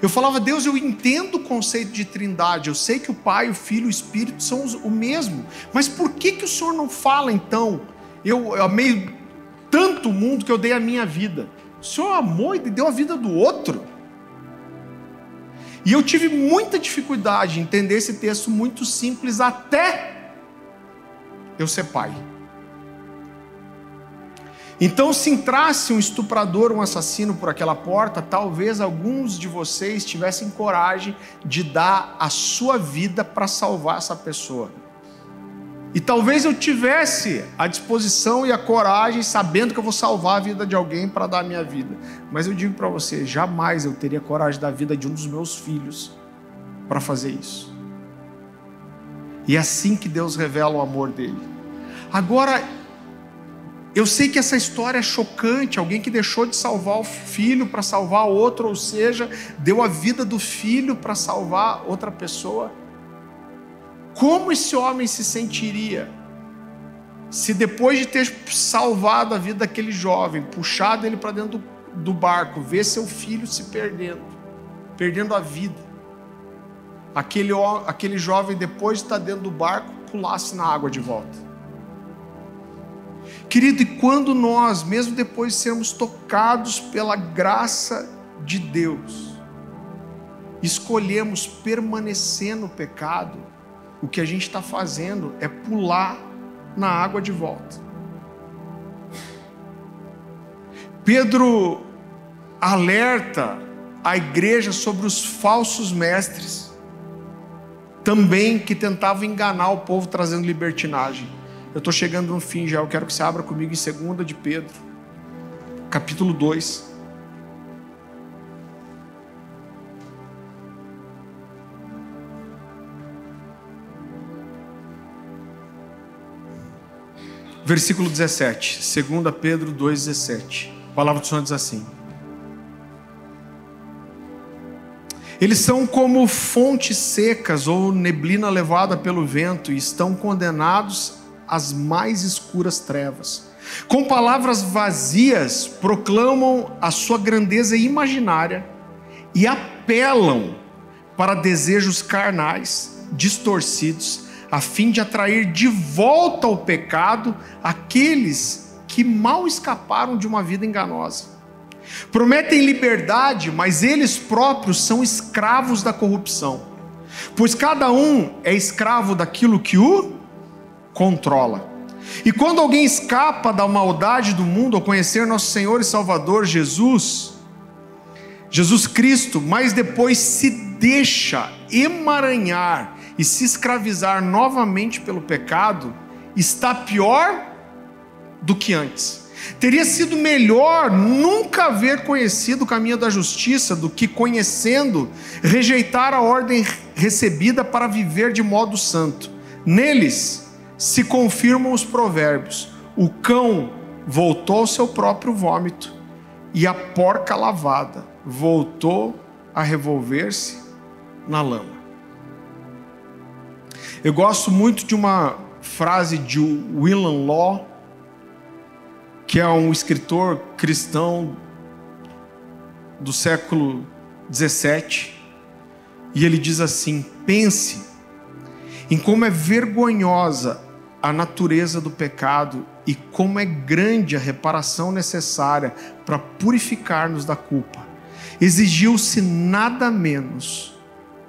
[SPEAKER 1] Eu falava, Deus, eu entendo o conceito de trindade, eu sei que o Pai, o Filho e o Espírito são o mesmo, mas por que, que o Senhor não fala então? Eu, eu amei tanto o mundo que eu dei a minha vida. O Senhor amou e deu a vida do outro. E eu tive muita dificuldade em entender esse texto muito simples até eu ser pai. Então, se entrasse um estuprador, um assassino por aquela porta, talvez alguns de vocês tivessem coragem de dar a sua vida para salvar essa pessoa. E talvez eu tivesse a disposição e a coragem, sabendo que eu vou salvar a vida de alguém para dar a minha vida. Mas eu digo para você, jamais eu teria coragem da vida de um dos meus filhos para fazer isso. E é assim que Deus revela o amor dele. Agora, eu sei que essa história é chocante, alguém que deixou de salvar o filho para salvar outro, ou seja, deu a vida do filho para salvar outra pessoa. Como esse homem se sentiria se depois de ter salvado a vida daquele jovem, puxado ele para dentro do, barco, ver seu filho se perdendo, perdendo a vida, aquele, aquele jovem, depois de estar dentro do barco, pulasse na água de volta? Querido, e quando nós, mesmo depois de sermos tocados pela graça de Deus, escolhemos permanecer no pecado, o que a gente está fazendo é pular na água de volta. Pedro alerta a igreja sobre os falsos mestres, também que tentavam enganar o povo trazendo libertinagem. Eu estou chegando no fim já, eu quero que você abra comigo em 2 de Pedro, capítulo 2. Versículo 17, 2 Pedro 2,17. A palavra do Senhor diz assim: Eles são como fontes secas ou neblina levada pelo vento e estão condenados às mais escuras trevas. Com palavras vazias, proclamam a sua grandeza imaginária e apelam para desejos carnais, distorcidos, a fim de atrair de volta ao pecado aqueles que mal escaparam de uma vida enganosa. Prometem liberdade, mas eles próprios são escravos da corrupção, pois cada um é escravo daquilo que o controla. E quando alguém escapa da maldade do mundo ao conhecer nosso Senhor e Salvador Jesus, Jesus Cristo, mas depois se deixa emaranhar e se escravizar novamente pelo pecado, está pior do que antes. Teria sido melhor nunca haver conhecido o caminho da justiça do que conhecendo, rejeitar a ordem recebida para viver de modo santo. Neles se confirmam os provérbios: o cão voltou ao seu próprio vômito, e a porca lavada voltou a revolver-se na lama. Eu gosto muito de uma frase de William Law, que é um escritor cristão do século 17, e ele diz assim: pense em como é vergonhosa a natureza do pecado e como é grande a reparação necessária para purificar-nos da culpa. Exigiu-se nada menos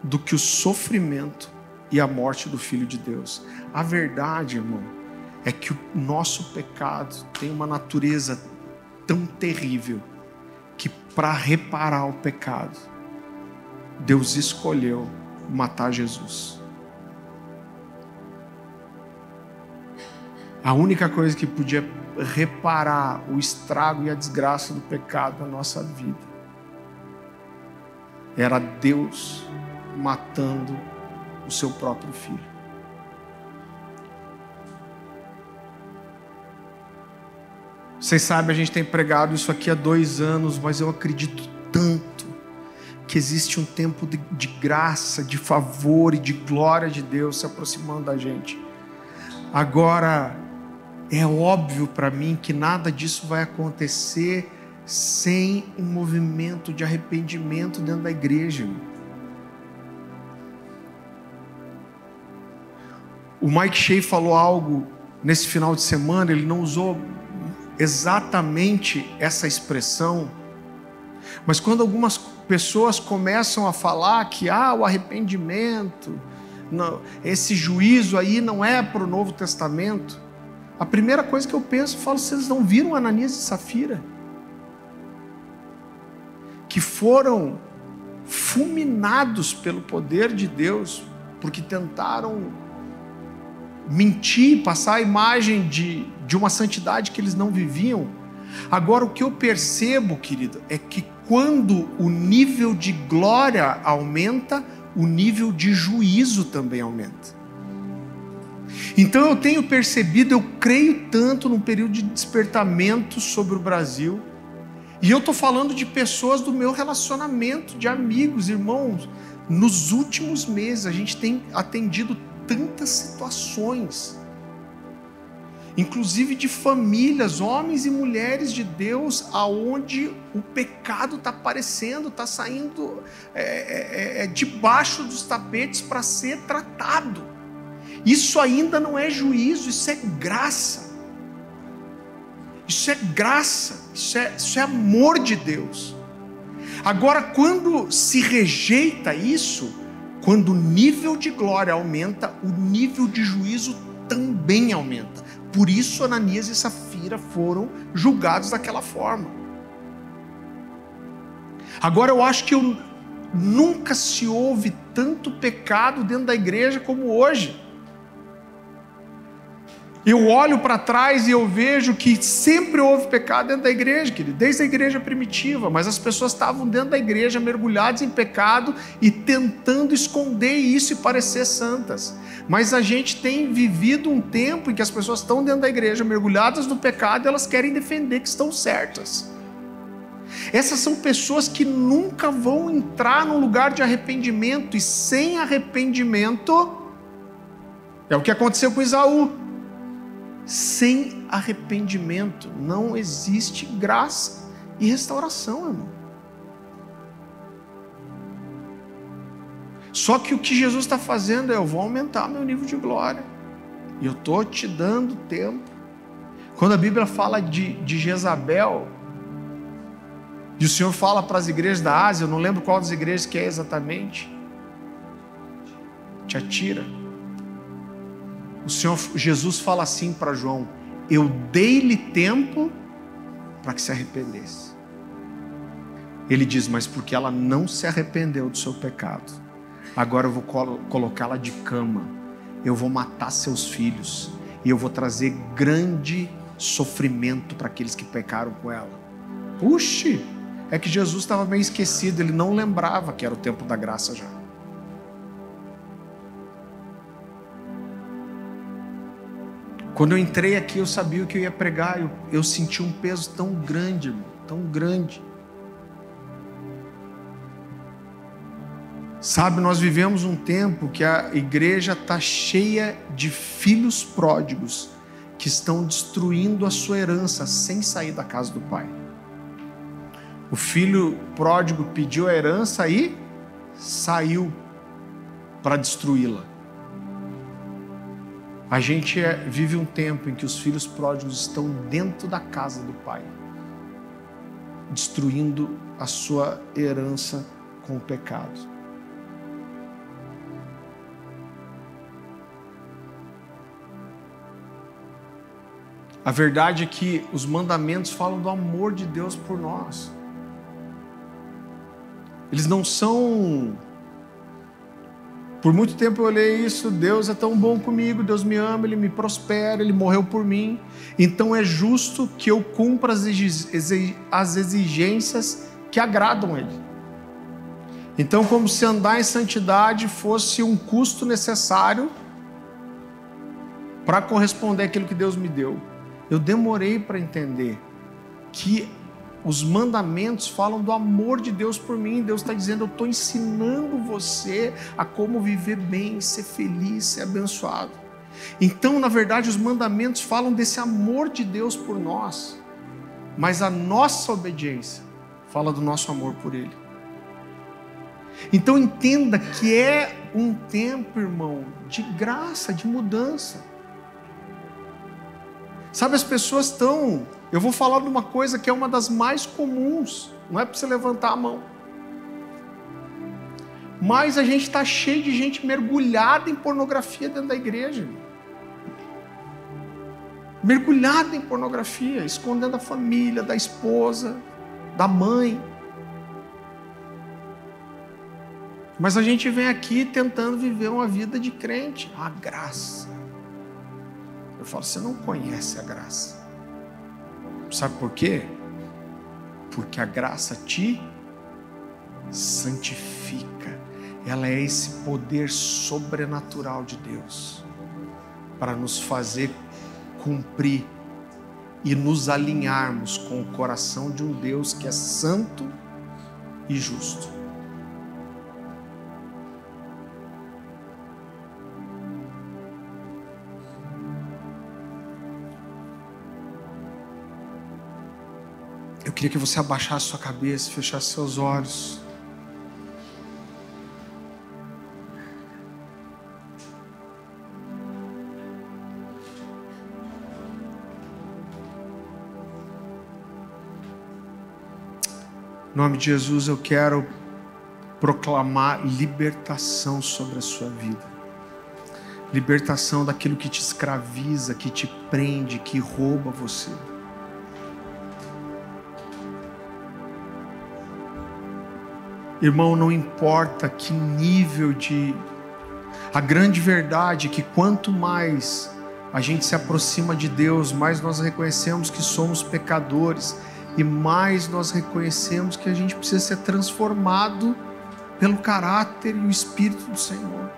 [SPEAKER 1] do que o sofrimento e a morte do Filho de Deus. A verdade, irmão, é que o nosso pecado tem uma natureza tão terrível que para reparar o pecado, Deus escolheu matar Jesus. A única coisa que podia reparar o estrago e a desgraça do pecado na nossa vida era Deus matando o seu próprio filho. Vocês sabem, a gente tem pregado isso aqui há dois anos, mas eu acredito tanto que existe um tempo de, de graça, de favor e de glória de Deus se aproximando da gente. Agora, é óbvio para mim que nada disso vai acontecer sem um movimento de arrependimento dentro da igreja. O Mike Shea falou algo nesse final de semana, ele não usou exatamente essa expressão, mas quando algumas pessoas começam a falar que ah, o arrependimento, não, esse juízo aí não é para o Novo Testamento, a primeira coisa que eu penso, eu falo, vocês não viram Ananias e Safira? Que foram fulminados pelo poder de Deus, porque tentaram mentir, passar a imagem de, de uma santidade que eles não viviam. Agora, o que eu percebo, querido, é que quando o nível de glória aumenta, o nível de juízo também aumenta. Então eu tenho percebido, eu creio tanto num período de despertamento sobre o Brasil, e eu estou falando de pessoas do meu relacionamento, de amigos, irmãos. Nos últimos meses a gente tem atendido tantas situações, inclusive de famílias, homens e mulheres de Deus, aonde o pecado está aparecendo, está saindo é, é, é, é, debaixo dos tapetes para ser tratado. Isso ainda não é juízo, isso é graça. Isso é graça, isso é, isso é amor de Deus. Agora, quando se rejeita isso, quando o nível de glória aumenta, o nível de juízo também aumenta. Por isso, Ananias e Safira foram julgados daquela forma. Agora, eu acho que eu, nunca se houve tanto pecado dentro da igreja como hoje. Eu olho para trás e eu vejo que sempre houve pecado dentro da igreja, querido, desde a igreja primitiva, mas as pessoas estavam dentro da igreja mergulhadas em pecado e tentando esconder isso e parecer santas. Mas a gente tem vivido um tempo em que as pessoas estão dentro da igreja mergulhadas no pecado e elas querem defender que estão certas. Essas são pessoas que nunca vão entrar num lugar de arrependimento e sem arrependimento é o que aconteceu com Isaú. Sem arrependimento não existe graça e restauração, irmão. Só que o que Jesus está fazendo é: eu vou aumentar meu nível de glória, e eu estou te dando tempo. Quando a Bíblia fala de, de Jezabel, e o Senhor fala para as igrejas da Ásia, eu não lembro qual das igrejas que é exatamente, te atira o Senhor Jesus fala assim para João: Eu dei-lhe tempo para que se arrependesse. Ele diz: Mas porque ela não se arrependeu do seu pecado, agora eu vou colocá-la de cama, eu vou matar seus filhos e eu vou trazer grande sofrimento para aqueles que pecaram com ela. Puxe, é que Jesus estava meio esquecido, ele não lembrava que era o tempo da graça já. Quando eu entrei aqui, eu sabia o que eu ia pregar, eu, eu senti um peso tão grande, tão grande. Sabe, nós vivemos um tempo que a igreja está cheia de filhos pródigos que estão destruindo a sua herança sem sair da casa do pai. O filho pródigo pediu a herança e saiu para destruí-la. A gente é, vive um tempo em que os filhos pródigos estão dentro da casa do pai, destruindo a sua herança com o pecado. A verdade é que os mandamentos falam do amor de Deus por nós. Eles não são. Por muito tempo eu olhei isso, Deus é tão bom comigo, Deus me ama, Ele me prospera, Ele morreu por mim. Então é justo que eu cumpra as exigências que agradam Ele. Então, como se andar em santidade fosse um custo necessário para corresponder àquilo que Deus me deu. Eu demorei para entender que os mandamentos falam do amor de Deus por mim. Deus está dizendo: Eu estou ensinando você a como viver bem, ser feliz, ser abençoado. Então, na verdade, os mandamentos falam desse amor de Deus por nós, mas a nossa obediência fala do nosso amor por Ele. Então, entenda que é um tempo, irmão, de graça, de mudança. Sabe, as pessoas estão. Eu vou falar de uma coisa que é uma das mais comuns, não é para você levantar a mão. Mas a gente está cheio de gente mergulhada em pornografia dentro da igreja. Mergulhada em pornografia, escondendo a família, da esposa, da mãe. Mas a gente vem aqui tentando viver uma vida de crente. A graça. Eu falo, você não conhece a graça. Sabe por quê? Porque a graça te santifica. Ela é esse poder sobrenatural de Deus para nos fazer cumprir e nos alinharmos com o coração de um Deus que é santo e justo. Eu queria que você abaixasse sua cabeça, fechasse seus olhos. Em nome de Jesus, eu quero proclamar libertação sobre a sua vida. Libertação daquilo que te escraviza, que te prende, que rouba você. Irmão, não importa que nível de. A grande verdade é que quanto mais a gente se aproxima de Deus, mais nós reconhecemos que somos pecadores e mais nós reconhecemos que a gente precisa ser transformado pelo caráter e o Espírito do Senhor.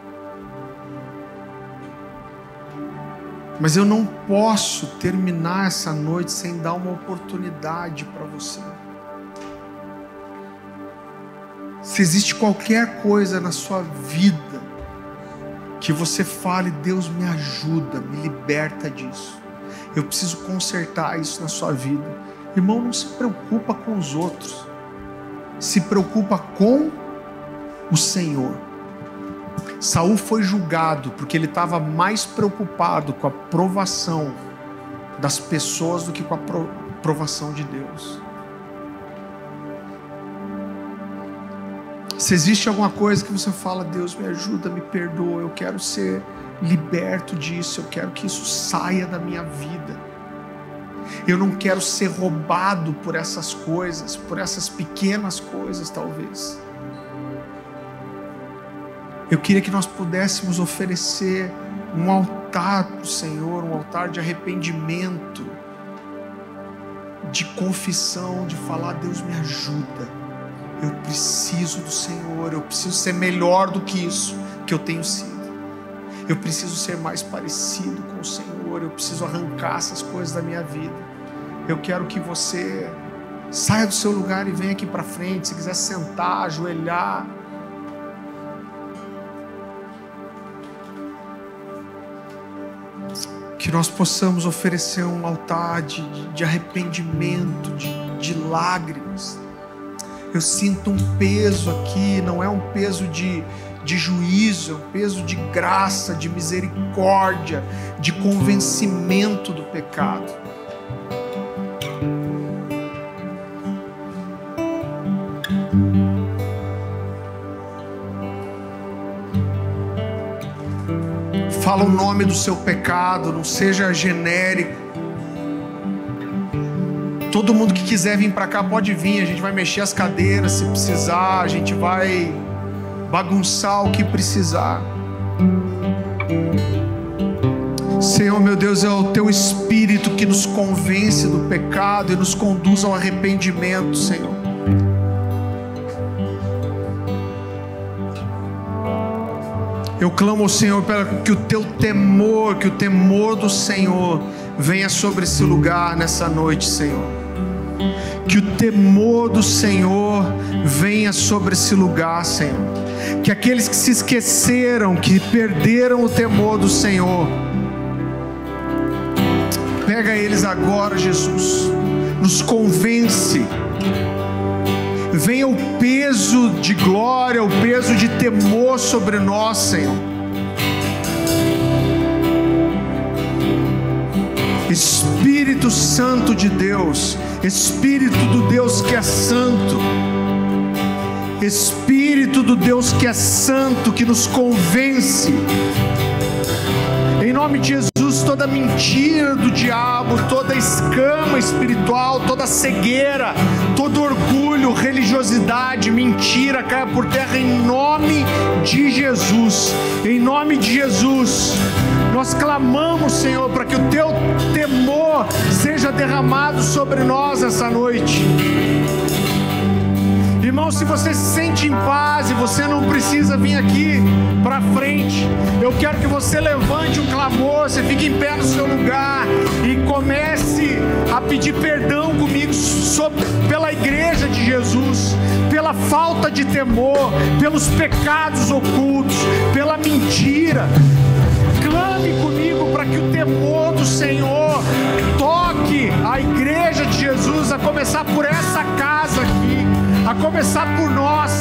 [SPEAKER 1] Mas eu não posso terminar essa noite sem dar uma oportunidade para você. Se existe qualquer coisa na sua vida que você fale, Deus me ajuda, me liberta disso. Eu preciso consertar isso na sua vida. Irmão, não se preocupa com os outros. Se preocupa com o Senhor. Saul foi julgado porque ele estava mais preocupado com a provação das pessoas do que com a provação de Deus. Se existe alguma coisa que você fala, Deus me ajuda, me perdoa, eu quero ser liberto disso, eu quero que isso saia da minha vida. Eu não quero ser roubado por essas coisas, por essas pequenas coisas, talvez. Eu queria que nós pudéssemos oferecer um altar para o Senhor, um altar de arrependimento, de confissão, de falar: Deus me ajuda eu preciso do Senhor, eu preciso ser melhor do que isso que eu tenho sido. Eu preciso ser mais parecido com o Senhor, eu preciso arrancar essas coisas da minha vida. Eu quero que você saia do seu lugar e venha aqui para frente, se quiser sentar, ajoelhar, que nós possamos oferecer um altar de, de arrependimento, de, de lágrimas. Eu sinto um peso aqui, não é um peso de, de juízo, é um peso de graça, de misericórdia, de convencimento do pecado. Fala o nome do seu pecado, não seja genérico. Todo mundo que quiser vir para cá pode vir, a gente vai mexer as cadeiras se precisar, a gente vai bagunçar o que precisar. Senhor, meu Deus, é o teu espírito que nos convence do pecado e nos conduz ao arrependimento, Senhor. Eu clamo ao Senhor para que o teu temor, que o temor do Senhor venha sobre esse lugar nessa noite, Senhor. Que o temor do Senhor venha sobre esse lugar, Senhor. Que aqueles que se esqueceram, que perderam o temor do Senhor, pega eles agora, Jesus. Nos convence venha o peso de glória, o peso de temor sobre nós, Senhor. Espírito Santo de Deus, Espírito do Deus que é santo, Espírito do Deus que é santo, que nos convence, em nome de Jesus toda mentira do diabo, toda escama espiritual, toda cegueira, todo orgulho, religiosidade, mentira caia por terra em nome de Jesus. Em nome de Jesus. Nós clamamos, Senhor, para que o teu temor seja derramado sobre nós essa noite. Irmão, se você se sente em paz e você não precisa vir aqui para frente, eu quero que você levante um clamor, você fique em pé no seu lugar e comece a pedir perdão comigo sobre, pela igreja de Jesus, pela falta de temor, pelos pecados ocultos, pela mentira. Clame comigo para que o temor do Senhor a igreja de Jesus, a começar por essa casa aqui a começar por nós.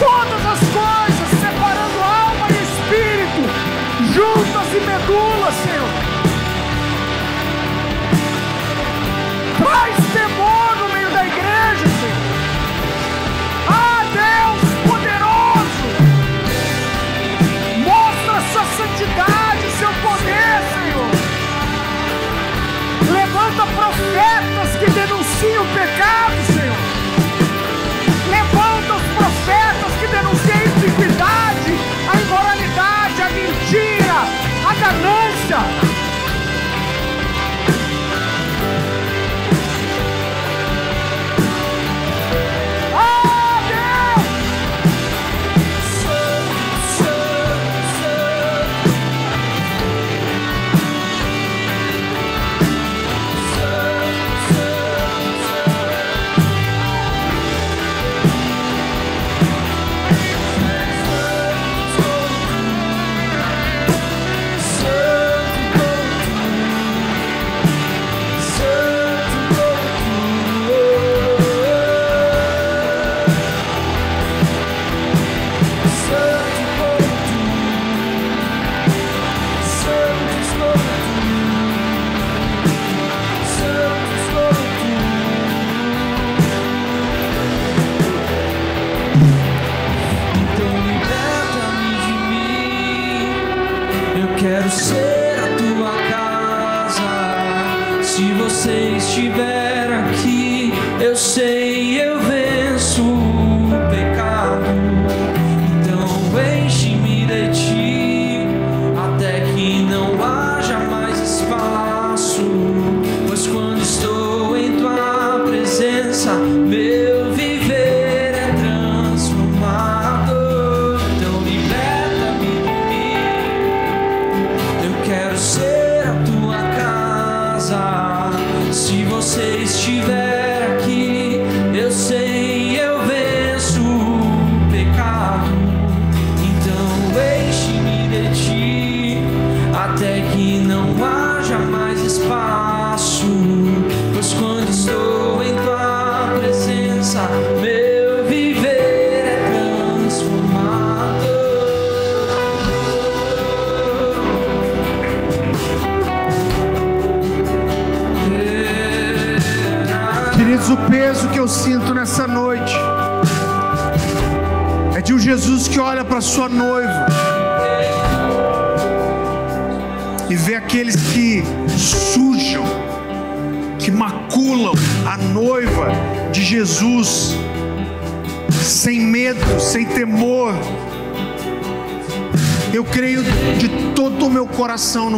[SPEAKER 2] Julga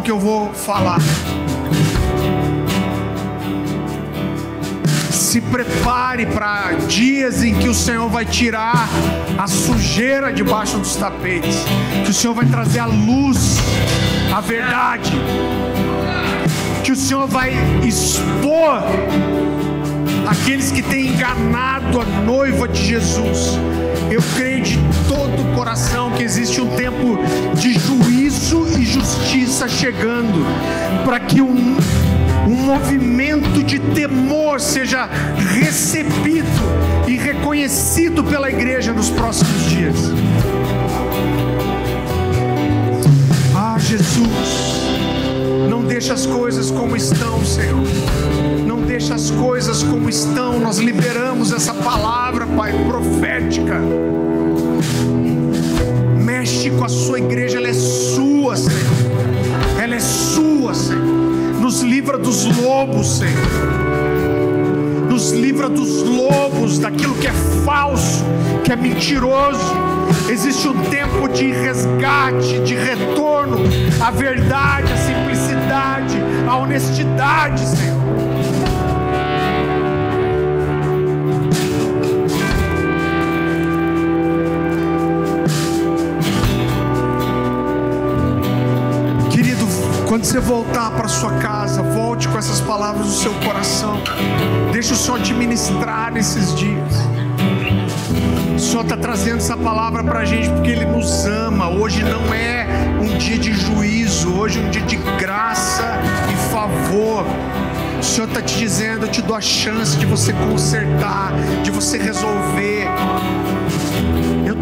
[SPEAKER 2] que
[SPEAKER 3] eu
[SPEAKER 1] vou falar. Se prepare para dias em que o Senhor vai tirar a sujeira debaixo dos tapetes, que o Senhor vai trazer a luz, a verdade, que o Senhor vai expor aqueles que têm enganado a noiva de Jesus. Eu creio de todo o coração que existe um tempo de juízo justiça chegando, para que um, um movimento de temor seja recebido e reconhecido pela igreja nos próximos dias. Ah, Jesus, não deixa as coisas como estão, Senhor. Não deixa as coisas como estão. Nós liberamos essa palavra, Pai, profética. Mexe com a sua igreja, ela é sua, Senhor. Ela é sua, Senhor. Nos livra dos lobos, Senhor. Nos livra dos lobos, daquilo que é falso, que é mentiroso. Existe um tempo de resgate, de retorno à verdade, à simplicidade, à honestidade, Senhor. Quando você voltar para sua casa, volte com essas palavras no seu coração. Deixa o Senhor te ministrar nesses dias. O Senhor está trazendo essa palavra para a gente porque Ele nos ama. Hoje não é um dia de juízo, hoje é um dia de graça e favor. O Senhor está te dizendo: eu te dou a chance de você consertar, de você resolver.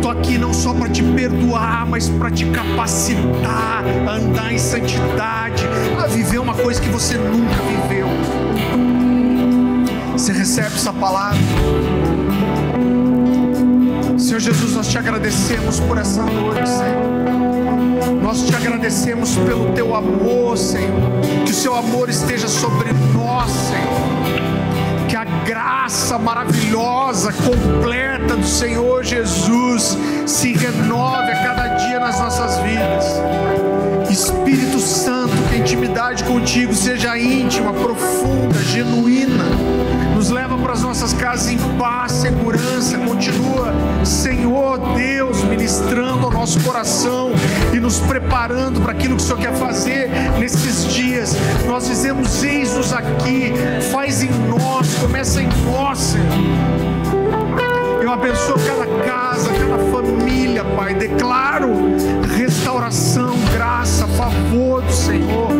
[SPEAKER 1] Estou aqui não só para te perdoar, mas para te capacitar a andar em santidade, a viver uma coisa que você nunca viveu. Você recebe essa palavra? Senhor Jesus, nós te agradecemos por essa noite, Senhor. Nós te agradecemos pelo teu amor, Senhor. Que o seu amor esteja sobre nós, Senhor. Graça maravilhosa, completa do Senhor Jesus se renove a cada dia nas nossas vidas. Espírito Santo, que a intimidade contigo seja íntima, profunda, genuína leva para as nossas casas em paz, segurança. Continua, Senhor Deus, ministrando ao nosso coração e nos preparando para aquilo que o Senhor quer fazer nesses dias. Nós dizemos: Eis-nos aqui, faz em nós, começa em nós, Senhor. Eu abençoo cada casa, cada família, Pai. Declaro restauração, graça, favor do Senhor